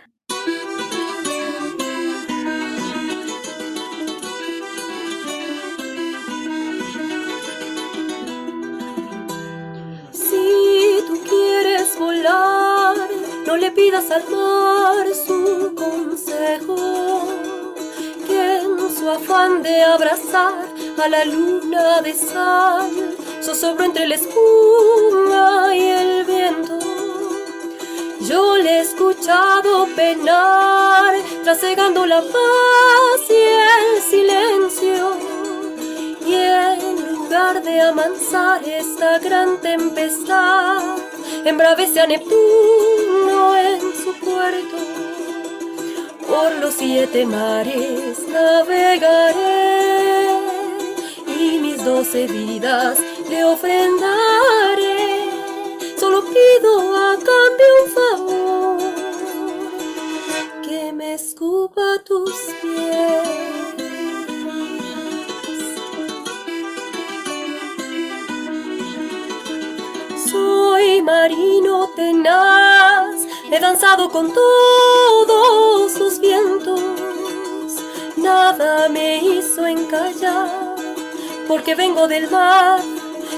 No le pidas al mar su consejo, que en su afán de abrazar a la luna de sal, zozobro entre la espuma y el viento. Yo le he escuchado penar, trasegando la paz y el silencio, y en lugar de amansar esta gran tempestad, embravece a Neptuno en su puerto. Por los siete mares navegaré y mis doce vidas le ofrendaré. Solo pido a cambio un favor, que me escupa tus pies. Soy marino tenaz, he danzado con todos sus vientos, nada me hizo encallar, porque vengo del mar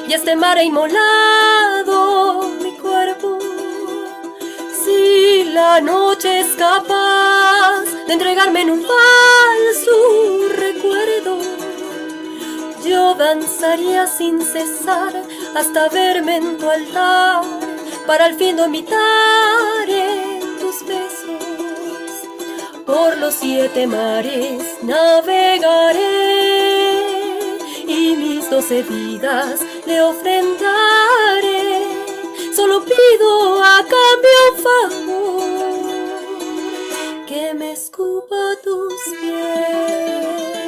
y este mar ha inmolado mi cuerpo. Si la noche es capaz de entregarme en un falso recuerdo, yo danzaría sin cesar hasta verme en tu altar para al fin dormitar en tus besos. Por los siete mares navegaré y mis doce vidas le ofrendaré. Solo pido a cambio un favor que me escupa tus pies.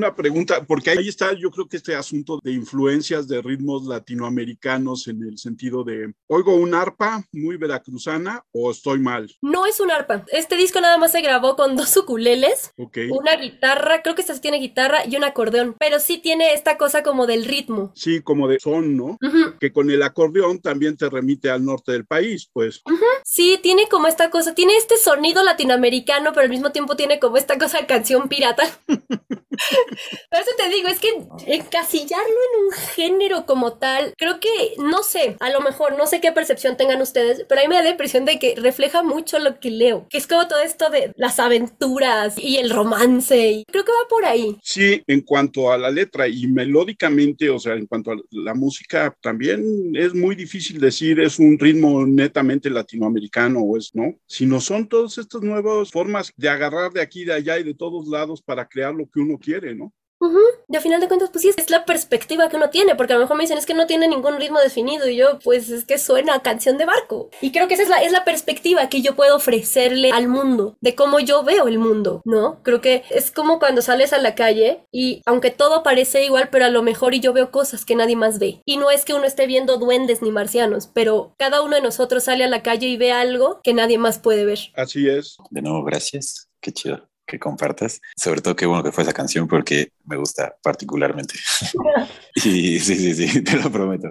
Una pregunta, porque ahí está, yo creo que este asunto de influencias de ritmos latinoamericanos en el sentido de, oigo un arpa muy veracruzana o estoy mal. No es un arpa. Este disco nada más se grabó con dos ukuleles, okay. una guitarra, creo que esta sí tiene guitarra y un acordeón, pero sí tiene esta cosa como del ritmo. Sí, como de son, ¿no? Uh -huh. Que con el acordeón también te remite al norte del país, pues. Uh -huh. Sí, tiene como esta cosa, tiene este sonido latinoamericano, pero al mismo tiempo tiene como esta cosa canción pirata. Por eso te digo, es que encasillarlo en un género como tal, creo que, no sé, a lo mejor, no sé qué percepción tengan ustedes, pero a mí me da la impresión de que refleja mucho lo que leo, que es como todo esto de las aventuras y el romance, y creo que va por ahí. Sí, en cuanto a la letra y melódicamente, o sea, en cuanto a la música, también es muy difícil decir es un ritmo netamente latinoamericano o es, ¿no? Sino son todas estas nuevas formas de agarrar de aquí, de allá y de todos lados para crear lo que uno quiere, ¿no? Uh -huh. Y a final de cuentas, pues sí, es la perspectiva que uno tiene, porque a lo mejor me dicen es que no tiene ningún ritmo definido y yo, pues es que suena a canción de barco. Y creo que esa es la, es la perspectiva que yo puedo ofrecerle al mundo, de cómo yo veo el mundo, ¿no? Creo que es como cuando sales a la calle y aunque todo parece igual, pero a lo mejor y yo veo cosas que nadie más ve. Y no es que uno esté viendo duendes ni marcianos, pero cada uno de nosotros sale a la calle y ve algo que nadie más puede ver. Así es. De nuevo, gracias. Qué chido que compartas. Sobre todo qué bueno que fue esa canción porque me gusta particularmente. y sí, sí, sí, te lo prometo.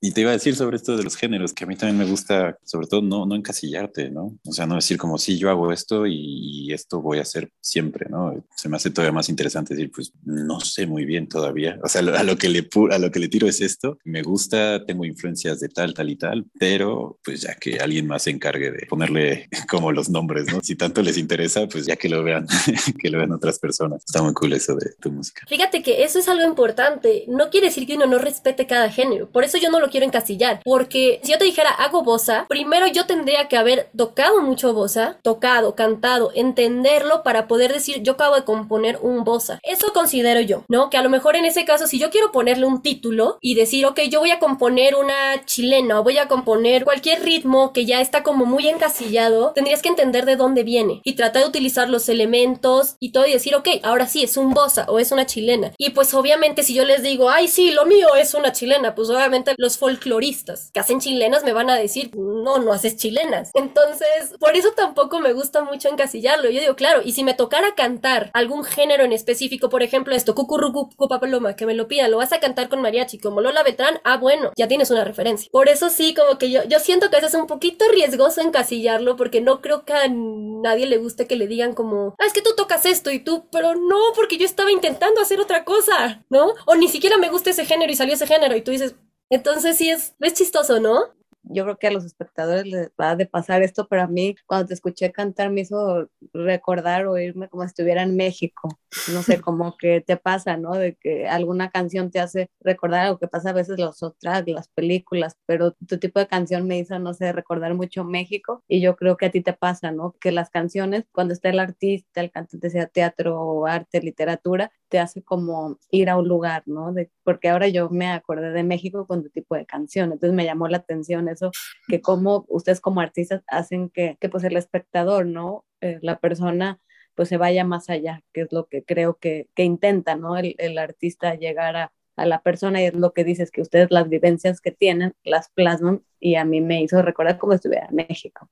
Y te iba a decir sobre esto de los géneros, que a mí también me gusta, sobre todo no, no encasillarte, ¿no? O sea, no decir como, sí, yo hago esto y, y esto voy a hacer siempre, ¿no? Se me hace todavía más interesante decir, pues no sé muy bien todavía. O sea, a lo que le, a lo que le tiro es esto. Me gusta, tengo influencias de tal, tal y tal, pero pues ya que alguien más se encargue de ponerle como los nombres, ¿no? Si tanto les interesa, pues ya que lo vean. que lo vean otras personas. Está muy cool eso de tu música. Fíjate que eso es algo importante. No quiere decir que uno no respete cada género. Por eso yo no lo quiero encasillar. Porque si yo te dijera hago bossa, primero yo tendría que haber tocado mucho bossa, tocado, cantado, entenderlo para poder decir yo acabo de componer un bossa. Eso considero yo, ¿no? Que a lo mejor en ese caso, si yo quiero ponerle un título y decir, ok, yo voy a componer una chilena o voy a componer cualquier ritmo que ya está como muy encasillado, tendrías que entender de dónde viene y tratar de utilizar los elementos y todo y decir, ok, ahora sí, es un bossa o es una chilena. Y pues obviamente si yo les digo, ay, sí, lo mío es una chilena, pues obviamente los folcloristas que hacen chilenas me van a decir, no, no haces chilenas. Entonces, por eso tampoco me gusta mucho encasillarlo. Yo digo, claro, y si me tocara cantar algún género en específico, por ejemplo, esto, cucurrucu, paloma, que me lo pidan, lo vas a cantar con mariachi, como Lola Beltrán, ah, bueno, ya tienes una referencia. Por eso sí, como que yo, yo siento que eso es un poquito riesgoso encasillarlo, porque no creo que a nadie le guste que le digan como, ah, es que tú tocas esto y tú, pero no, porque yo estaba intentando hacer otra cosa, ¿no? O ni siquiera me gusta ese género y salió ese género y tú dices, entonces sí es, es chistoso, ¿no? yo creo que a los espectadores les va de pasar esto, pero a mí cuando te escuché cantar me hizo recordar o irme como si estuviera en México. No sé, como que te pasa, ¿no? De que alguna canción te hace recordar algo que pasa a veces los otras, las películas, pero tu tipo de canción me hizo, no sé, recordar mucho México y yo creo que a ti te pasa, ¿no? Que las canciones, cuando está el artista, el cantante, sea teatro, arte, literatura, te hace como ir a un lugar, ¿no? De, porque ahora yo me acordé de México con tu tipo de canción, entonces me llamó la atención eso, que como ustedes como artistas hacen que, que pues el espectador, ¿no? Eh, la persona pues se vaya más allá, que es lo que creo que, que intenta, ¿no? El, el artista llegar a, a la persona y es lo que dices, que ustedes las vivencias que tienen las plasman y a mí me hizo recordar cómo estuviera en México.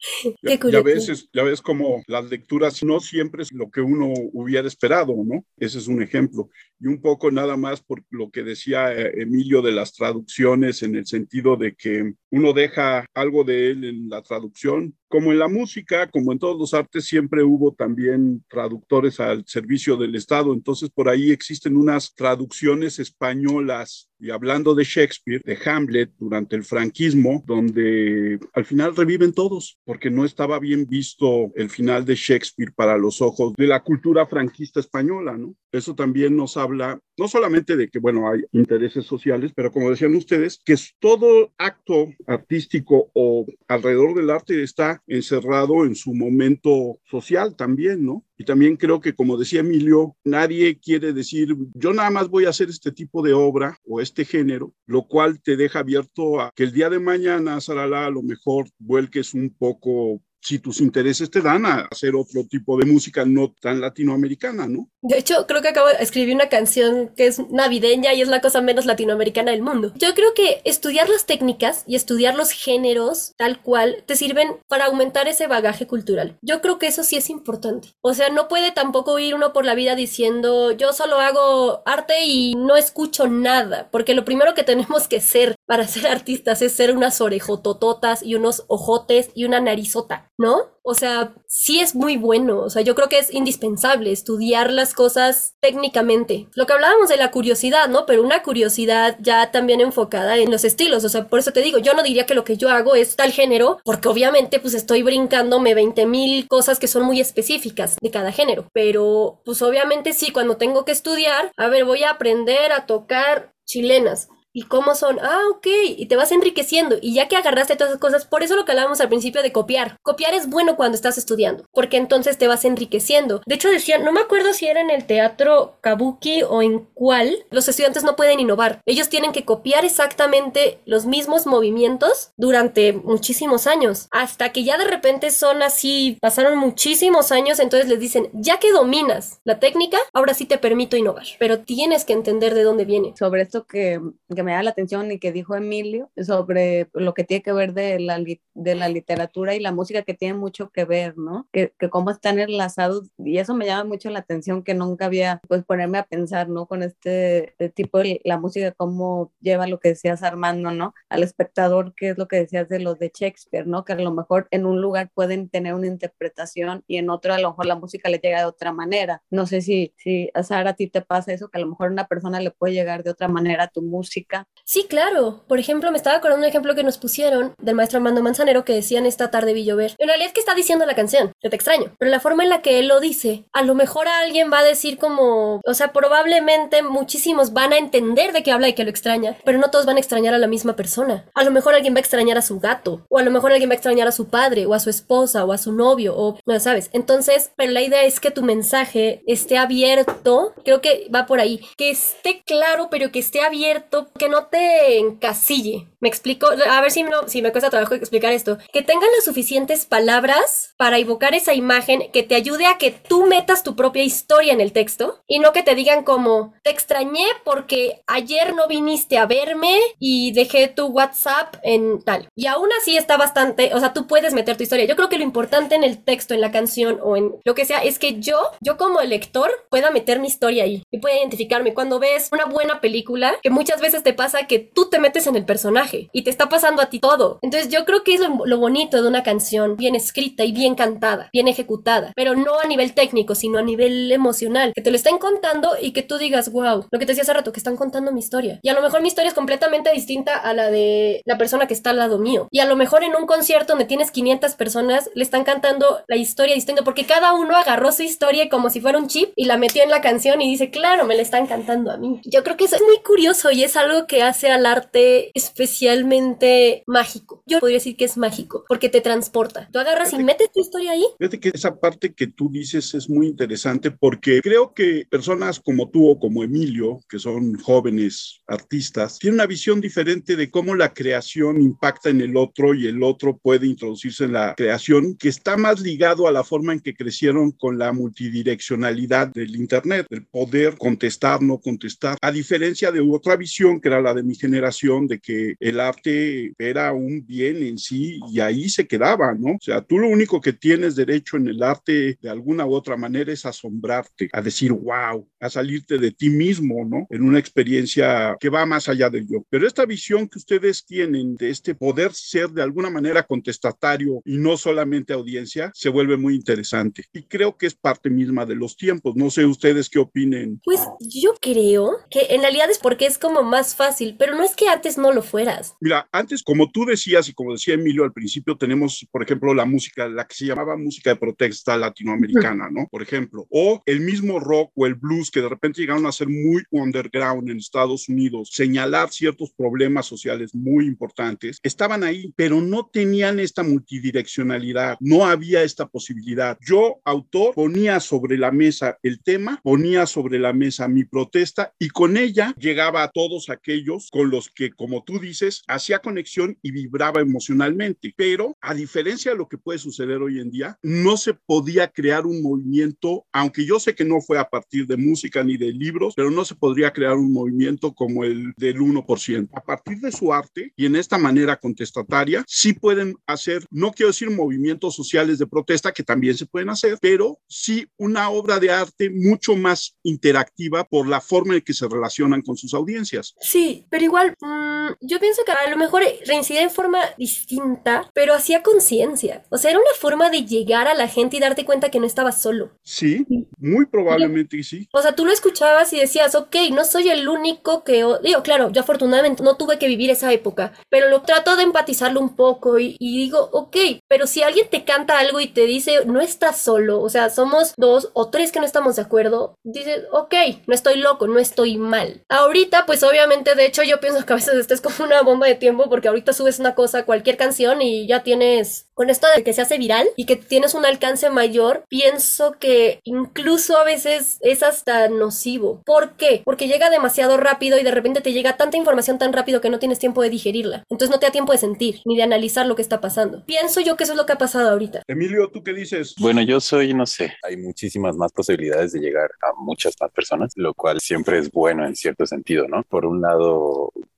Ya, ya, ves, ya ves como las lecturas no siempre es lo que uno hubiera esperado, ¿no? Ese es un ejemplo. Y un poco nada más por lo que decía eh, Emilio de las traducciones, en el sentido de que uno deja algo de él en la traducción. Como en la música, como en todos los artes, siempre hubo también traductores al servicio del Estado. Entonces, por ahí existen unas traducciones españolas y hablando de Shakespeare, de Hamlet durante el franquismo, donde al final reviven todos, porque no estaba bien visto el final de Shakespeare para los ojos de la cultura franquista española, ¿no? Eso también nos habla no solamente de que, bueno, hay intereses sociales, pero como decían ustedes, que todo acto artístico o alrededor del arte está encerrado en su momento social también, ¿no? Y también creo que, como decía Emilio, nadie quiere decir, yo nada más voy a hacer este tipo de obra o este género, lo cual te deja abierto a que el día de mañana, Sarala, a lo mejor vuelques un poco si tus intereses te dan a hacer otro tipo de música no tan latinoamericana, ¿no? De hecho, creo que acabo de escribir una canción que es navideña y es la cosa menos latinoamericana del mundo. Yo creo que estudiar las técnicas y estudiar los géneros tal cual te sirven para aumentar ese bagaje cultural. Yo creo que eso sí es importante. O sea, no puede tampoco ir uno por la vida diciendo yo solo hago arte y no escucho nada, porque lo primero que tenemos que ser para ser artistas es ser unas orejotototas y unos ojotes y una narizota. ¿No? O sea, sí es muy bueno, o sea, yo creo que es indispensable estudiar las cosas técnicamente. Lo que hablábamos de la curiosidad, ¿no? Pero una curiosidad ya también enfocada en los estilos, o sea, por eso te digo, yo no diría que lo que yo hago es tal género, porque obviamente pues estoy brincándome 20 mil cosas que son muy específicas de cada género, pero pues obviamente sí, cuando tengo que estudiar, a ver, voy a aprender a tocar chilenas ¿Y cómo son? Ah, ok. Y te vas enriqueciendo. Y ya que agarraste todas esas cosas, por eso lo que hablábamos al principio de copiar. Copiar es bueno cuando estás estudiando, porque entonces te vas enriqueciendo. De hecho, decía, no me acuerdo si era en el teatro kabuki o en cuál, los estudiantes no pueden innovar. Ellos tienen que copiar exactamente los mismos movimientos durante muchísimos años. Hasta que ya de repente son así, pasaron muchísimos años, entonces les dicen, ya que dominas la técnica, ahora sí te permito innovar. Pero tienes que entender de dónde viene. Sobre esto que me da la atención y que dijo Emilio sobre lo que tiene que ver de la, de la literatura y la música que tiene mucho que ver, ¿no? Que, que cómo están enlazados y eso me llama mucho la atención que nunca había pues ponerme a pensar, ¿no? Con este, tipo de la música, cómo lleva lo que decías Armando, ¿no? Al espectador, que es lo que decías de los de Shakespeare, ¿no? Que a lo mejor en un lugar pueden tener una interpretación y en otro a lo mejor la música le llega de otra manera. No sé si, si a Sara a ti te pasa eso, que a lo mejor una persona le puede llegar de otra manera a tu música Sí, claro. Por ejemplo, me estaba acordando un ejemplo que nos pusieron del maestro Armando Manzanero que decían esta tarde vi llover. En realidad es que está diciendo la canción, yo te extraño. Pero la forma en la que él lo dice, a lo mejor alguien va a decir como, o sea, probablemente muchísimos van a entender de qué habla y que lo extraña, pero no todos van a extrañar a la misma persona. A lo mejor alguien va a extrañar a su gato, o a lo mejor alguien va a extrañar a su padre, o a su esposa, o a su novio, o no sabes. Entonces, pero la idea es que tu mensaje esté abierto, creo que va por ahí, que esté claro, pero que esté abierto, que no te encasille. Me explico, a ver si, no, si me cuesta trabajo explicar esto. Que tengan las suficientes palabras para evocar esa imagen que te ayude a que tú metas tu propia historia en el texto y no que te digan como, te extrañé porque ayer no viniste a verme y dejé tu WhatsApp en tal. Y aún así está bastante, o sea, tú puedes meter tu historia. Yo creo que lo importante en el texto, en la canción o en lo que sea, es que yo, yo como lector, pueda meter mi historia ahí y pueda identificarme. Cuando ves una buena película, que muchas veces te pasa que tú te metes en el personaje y te está pasando a ti todo. Entonces yo creo que es lo, bonito de una canción bien escrita y bien cantada, bien ejecutada, pero no a nivel técnico, sino a nivel emocional, que te lo estén contando y que tú digas, wow, lo que te decía hace rato, que están contando mi historia. Y a lo mejor mi historia es completamente distinta a la de la persona que está al lado mío. Y a lo mejor en un concierto donde tienes 500 personas, le están cantando la historia distinta, porque cada uno agarró su historia como si fuera un chip y la metió en la canción y dice, claro, me la están cantando a mí. Yo creo que eso es muy curioso y es algo algo que hace al arte especialmente mágico. Yo podría decir que es mágico, porque te transporta. Tú agarras y metes tu historia ahí. Fíjate que esa parte que tú dices es muy interesante porque creo que personas como tú o como Emilio, que son jóvenes artistas, tienen una visión diferente de cómo la creación impacta en el otro y el otro puede introducirse en la creación, que está más ligado a la forma en que crecieron con la multidireccionalidad del Internet, el poder contestar, no contestar, a diferencia de otra visión que era la de mi generación, de que el arte era un bien en sí y ahí se quedaba, ¿no? O sea, tú lo único que tienes derecho en el arte de alguna u otra manera es asombrarte, a decir, wow, a salirte de ti mismo, ¿no? En una experiencia que va más allá del yo. Pero esta visión que ustedes tienen de este poder ser de alguna manera contestatario y no solamente audiencia, se vuelve muy interesante. Y creo que es parte misma de los tiempos. No sé ustedes qué opinen. Pues yo creo que en realidad es porque es como más fácil, pero no es que antes no lo fueras. Mira, antes, como tú decías y como decía Emilio al principio, tenemos, por ejemplo, la música, la que se llamaba música de protesta latinoamericana, ¿no? Por ejemplo, o el mismo rock o el blues que de repente llegaron a ser muy underground en Estados Unidos, señalar ciertos problemas sociales muy importantes, estaban ahí, pero no tenían esta multidireccionalidad, no había esta posibilidad. Yo, autor, ponía sobre la mesa el tema, ponía sobre la mesa mi protesta y con ella llegaba a todos aquellos con los que, como tú dices, hacía conexión y vibraba emocionalmente. Pero a diferencia de lo que puede suceder hoy en día, no se podía crear un movimiento, aunque yo sé que no fue a partir de música ni de libros, pero no se podría crear un movimiento como el del 1%. A partir de su arte y en esta manera contestataria, sí pueden hacer, no quiero decir movimientos sociales de protesta, que también se pueden hacer, pero sí una obra de arte mucho más interactiva por la forma en que se relacionan con sus audiencias. Sí, pero igual, mmm, yo pienso que a lo mejor reincide en forma distinta, pero hacía conciencia. O sea, era una forma de llegar a la gente y darte cuenta que no estabas solo. Sí, muy probablemente sí. O sea, tú lo escuchabas y decías, ok, no soy el único que... Digo, claro, yo afortunadamente no tuve que vivir esa época, pero lo trato de empatizarlo un poco y, y digo, ok, pero si alguien te canta algo y te dice, no estás solo, o sea, somos dos o tres que no estamos de acuerdo, dices, ok, no estoy loco, no estoy mal. Ahorita, pues obviamente, de hecho, yo pienso que a veces esta es como una bomba de tiempo porque ahorita subes una cosa, cualquier canción y ya tienes, con esto de que se hace viral y que tienes un alcance mayor, pienso que incluso a veces es hasta nocivo. ¿Por qué? Porque llega demasiado rápido y de repente te llega tanta información tan rápido que no tienes tiempo de digerirla. Entonces no te da tiempo de sentir ni de analizar lo que está pasando. Pienso yo que eso es lo que ha pasado ahorita. Emilio, ¿tú qué dices? Bueno, yo soy, no sé, hay muchísimas más posibilidades de llegar a muchas más personas, lo cual siempre es bueno en cierto sentido, ¿no? Por un lado,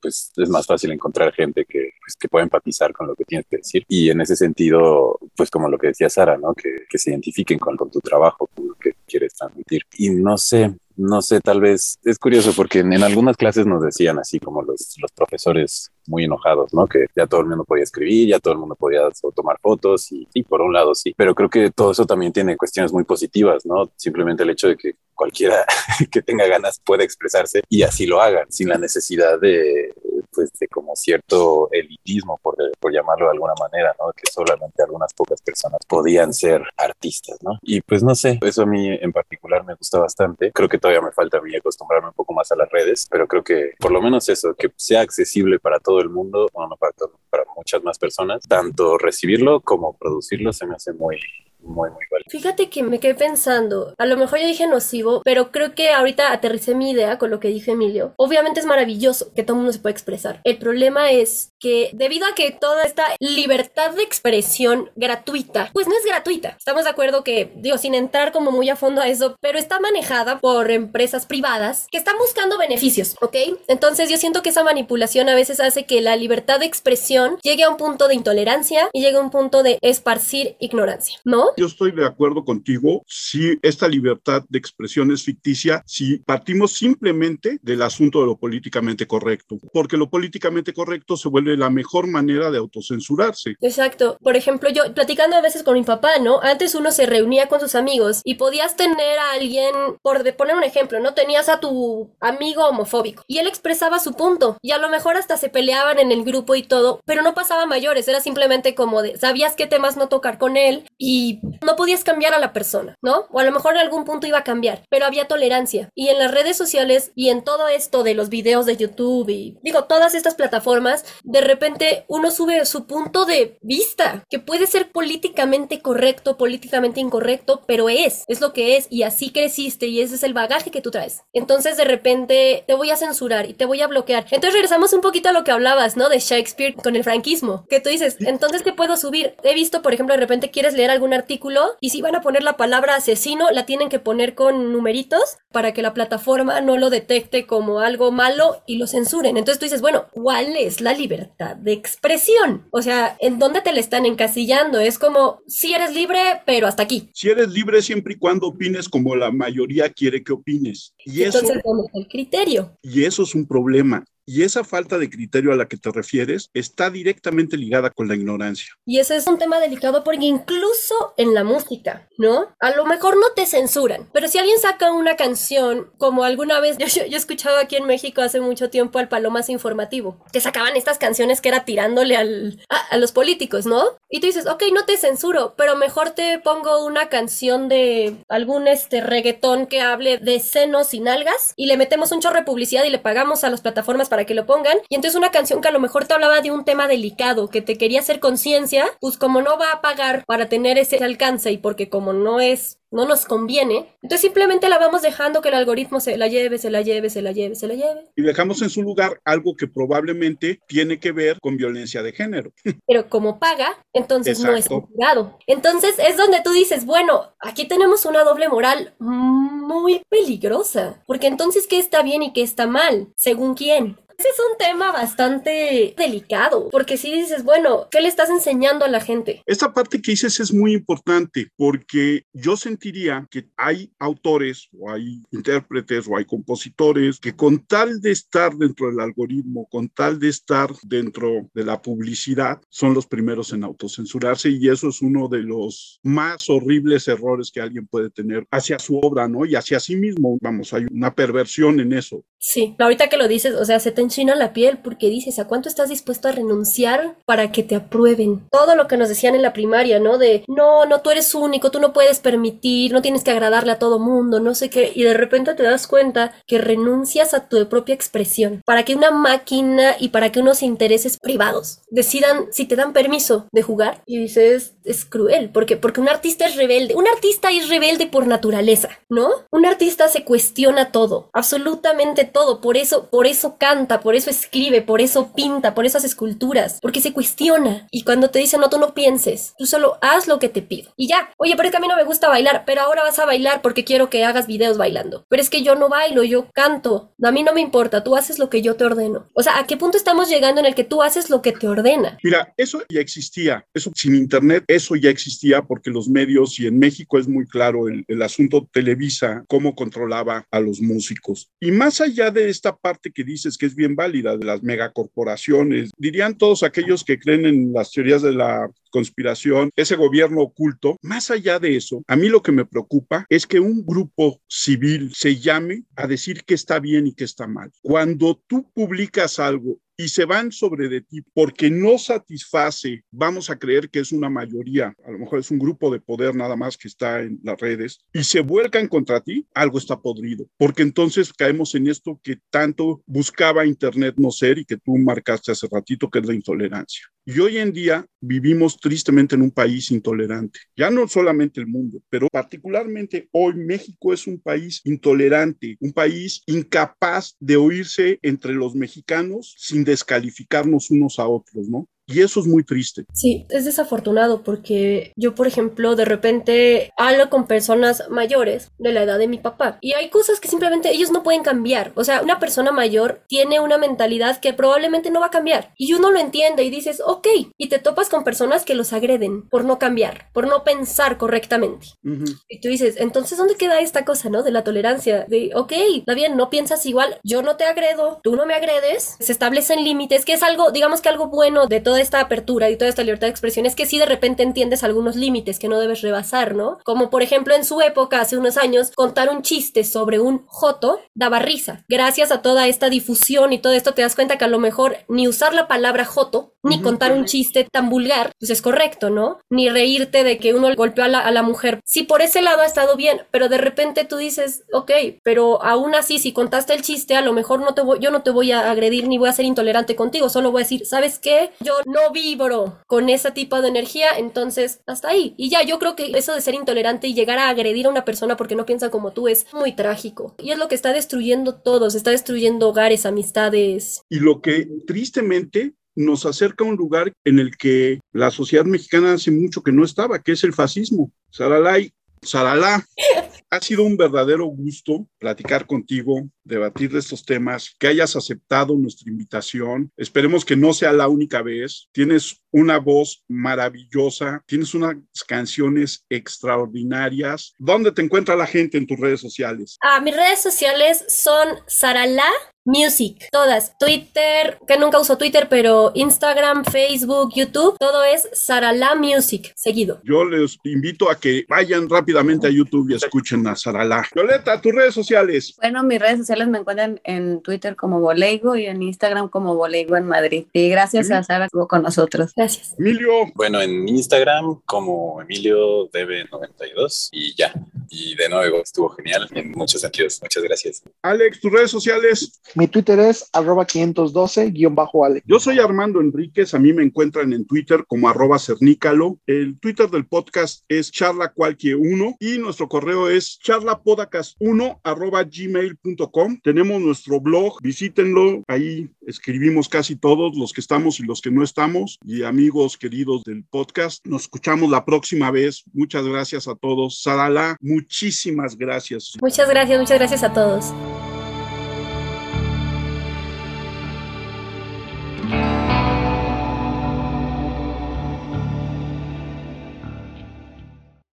pues es más fácil encontrar gente que, pues, que pueda empatizar con lo que tienes que decir. Y en ese sentido, pues como lo que decía Sara, ¿no? Que, que se identifiquen con, con tu trabajo, con lo que quieres transmitir. Y no sé, no sé, tal vez es curioso porque en, en, algunas clases nos decían así como los, los profesores muy enojados, ¿no? Que ya todo el mundo podía escribir, ya todo el mundo podía tomar fotos y, y por un lado sí, pero creo que todo eso también tiene cuestiones muy positivas, ¿no? Simplemente el hecho de que cualquiera que tenga ganas puede expresarse y así lo hagan, sin la necesidad de, pues, de como cierto elitismo, por, por llamarlo de alguna manera, ¿no? Que solamente algunas pocas personas podían ser artistas, ¿no? Y pues no sé, eso a mí en particular me gusta bastante. Creo que todavía me falta a mí acostumbrarme un poco más a las redes, pero creo que por lo menos eso, que sea accesible para todo el mundo, bueno, no para todo, para muchas más personas, tanto recibirlo como producirlo se me hace muy, muy, muy. Fíjate que me quedé pensando, a lo mejor yo dije nocivo, pero creo que ahorita aterricé mi idea con lo que dijo Emilio. Obviamente es maravilloso que todo el mundo se pueda expresar. El problema es que debido a que toda esta libertad de expresión gratuita, pues no es gratuita. Estamos de acuerdo que, digo, sin entrar como muy a fondo a eso, pero está manejada por empresas privadas que están buscando beneficios, ¿ok? Entonces yo siento que esa manipulación a veces hace que la libertad de expresión llegue a un punto de intolerancia y llegue a un punto de esparcir ignorancia, ¿no? Yo estoy de acuerdo contigo si esta libertad de expresión es ficticia, si partimos simplemente del asunto de lo políticamente correcto, porque lo políticamente correcto se vuelve la mejor manera de autocensurarse. Exacto. Por ejemplo, yo platicando a veces con mi papá, ¿no? Antes uno se reunía con sus amigos y podías tener a alguien, por poner un ejemplo, ¿no? Tenías a tu amigo homofóbico y él expresaba su punto y a lo mejor hasta se peleaban en el grupo y todo, pero no pasaba mayores, era simplemente como de, sabías qué temas no tocar con él y no podías cambiar a la persona, ¿no? O a lo mejor en algún punto iba a cambiar, pero había tolerancia. Y en las redes sociales y en todo esto de los videos de YouTube y digo, todas estas plataformas, de repente uno sube su punto de vista, que puede ser políticamente correcto, políticamente incorrecto, pero es, es lo que es y así creciste y ese es el bagaje que tú traes. Entonces de repente te voy a censurar y te voy a bloquear. Entonces regresamos un poquito a lo que hablabas, ¿no? De Shakespeare con el franquismo, que tú dices, entonces ¿qué puedo subir? He visto, por ejemplo, de repente quieres leer algún artículo y si van a poner la palabra asesino, la tienen que poner con numeritos para que la plataforma no lo detecte como algo malo y lo censuren. Entonces tú dices, bueno, ¿cuál es la libertad de expresión? O sea, ¿en dónde te le están encasillando? Es como, si eres libre, pero hasta aquí. Si eres libre siempre y cuando opines como la mayoría quiere que opines. Y Entonces, eso, ¿dónde está el criterio? y eso es un problema. Y esa falta de criterio a la que te refieres está directamente ligada con la ignorancia. Y ese es un tema delicado porque incluso en la música, ¿no? A lo mejor no te censuran, pero si alguien saca una canción, como alguna vez yo, yo escuchaba aquí en México hace mucho tiempo al Palomas Informativo, que sacaban estas canciones que era tirándole al, a, a los políticos, ¿no? Y tú dices, ok, no te censuro, pero mejor te pongo una canción de algún este reggaetón que hable de senos y nalgas y le metemos un chorro de publicidad y le pagamos a las plataformas para que lo pongan. Y entonces una canción que a lo mejor te hablaba de un tema delicado, que te quería hacer conciencia, pues como no va a pagar para tener ese alcance y porque como no es no nos conviene, entonces simplemente la vamos dejando que el algoritmo se la lleve, se la lleve, se la lleve, se la lleve. Y dejamos en su lugar algo que probablemente tiene que ver con violencia de género. Pero como paga, entonces no es censurado. Entonces es donde tú dices, bueno, aquí tenemos una doble moral muy peligrosa, porque entonces qué está bien y qué está mal, según quién. Ese es un tema bastante delicado, porque si dices, bueno, ¿qué le estás enseñando a la gente? Esta parte que dices es muy importante porque yo sentiría que hay autores o hay intérpretes o hay compositores que con tal de estar dentro del algoritmo, con tal de estar dentro de la publicidad, son los primeros en autocensurarse y eso es uno de los más horribles errores que alguien puede tener hacia su obra, ¿no? Y hacia sí mismo. Vamos, hay una perversión en eso. Sí, ahorita que lo dices, o sea, se te enchina la piel porque dices, ¿a cuánto estás dispuesto a renunciar para que te aprueben? Todo lo que nos decían en la primaria, ¿no? De, no, no, tú eres único, tú no puedes permitir, no tienes que agradarle a todo mundo, no sé qué, y de repente te das cuenta que renuncias a tu propia expresión para que una máquina y para que unos intereses privados decidan si te dan permiso de jugar y dices, es cruel, porque porque un artista es rebelde, un artista es rebelde por naturaleza, ¿no? Un artista se cuestiona todo, absolutamente todo, por eso por eso canta, por eso escribe, por eso pinta, por hace esculturas, porque se cuestiona. Y cuando te dicen, no, tú no pienses, tú solo haz lo que te pido. Y ya, oye, pero es que a mí no me gusta bailar, pero ahora vas a bailar porque quiero que hagas videos bailando. Pero es que yo no bailo, yo canto. A mí no me importa, tú haces lo que yo te ordeno. O sea, ¿a qué punto estamos llegando en el que tú haces lo que te ordena? Mira, eso ya existía, eso sin internet, eso ya existía porque los medios, y en México es muy claro el, el asunto Televisa, cómo controlaba a los músicos. Y más allá de esta parte que dices que es bien válida, de las megacorporaciones, dirían todos aquellos que creen en las teorías de la conspiración, ese gobierno oculto, más allá de eso, a mí lo que me preocupa es que un grupo civil se llame a decir que está bien y que está mal. Cuando tú publicas algo y se van sobre de ti porque no satisface, vamos a creer que es una mayoría, a lo mejor es un grupo de poder nada más que está en las redes, y se vuelcan contra ti, algo está podrido, porque entonces caemos en esto que tanto buscaba Internet no ser y que tú marcaste hace ratito, que es la intolerancia. Y hoy en día vivimos tristemente en un país intolerante. Ya no solamente el mundo, pero particularmente hoy México es un país intolerante, un país incapaz de oírse entre los mexicanos sin descalificarnos unos a otros, ¿no? Y eso es muy triste. Sí, es desafortunado porque yo, por ejemplo, de repente hablo con personas mayores de la edad de mi papá y hay cosas que simplemente ellos no pueden cambiar. O sea, una persona mayor tiene una mentalidad que probablemente no va a cambiar y uno lo entiende y dices, ok, y te topas con personas que los agreden por no cambiar, por no pensar correctamente. Uh -huh. Y tú dices, entonces, ¿dónde queda esta cosa, no? De la tolerancia, de, ok, está bien, no piensas igual, yo no te agredo, tú no me agredes, se establecen límites, que es algo, digamos que algo bueno de toda esta apertura y toda esta libertad de expresión es que sí de repente entiendes algunos límites que no debes rebasar, ¿no? Como por ejemplo en su época, hace unos años, contar un chiste sobre un joto daba risa. Gracias a toda esta difusión y todo esto te das cuenta que a lo mejor ni usar la palabra joto, ni contar un chiste tan vulgar, pues es correcto, ¿no? Ni reírte de que uno golpeó a la, a la mujer. Si por ese lado ha estado bien, pero de repente tú dices, ok, pero aún así, si contaste el chiste, a lo mejor no te voy, yo no te voy a agredir ni voy a ser intolerante contigo, solo voy a decir, ¿sabes qué? Yo no vibro con ese tipo de energía, entonces hasta ahí. Y ya, yo creo que eso de ser intolerante y llegar a agredir a una persona porque no piensa como tú es muy trágico. Y es lo que está destruyendo todo, se está destruyendo hogares, amistades. Y lo que tristemente nos acerca a un lugar en el que la sociedad mexicana hace mucho que no estaba, que es el fascismo. Saralay, Saralá, ha sido un verdadero gusto platicar contigo, debatir de estos temas, que hayas aceptado nuestra invitación. Esperemos que no sea la única vez. Tienes una voz maravillosa, tienes unas canciones extraordinarias. ¿Dónde te encuentra la gente en tus redes sociales? Ah, mis redes sociales son Saralá Music, todas. Twitter, que nunca uso Twitter, pero Instagram, Facebook, YouTube, todo es Sarala Music, seguido. Yo les invito a que vayan rápidamente a YouTube y escuchen a Sarala. Violeta, tus redes sociales. Bueno, mis redes sociales me encuentran en Twitter como Boleigo y en Instagram como Boleigo en Madrid. Y gracias a Sara estuvo con nosotros. Gracias. Emilio. Bueno, en Instagram como Emilio DB92 y ya. Y de nuevo, estuvo genial en muchos sentidos. Muchas gracias. Alex, tus redes sociales. Mi Twitter es arroba 512-ale. Yo soy Armando Enríquez, a mí me encuentran en Twitter como arroba cernícalo. El Twitter del podcast es charla 1 y nuestro correo es charlapodcast1 arroba gmail.com. Tenemos nuestro blog, visítenlo, ahí escribimos casi todos, los que estamos y los que no estamos. Y amigos queridos del podcast, nos escuchamos la próxima vez. Muchas gracias a todos. Sarala, muchísimas gracias. Muchas gracias, muchas gracias a todos.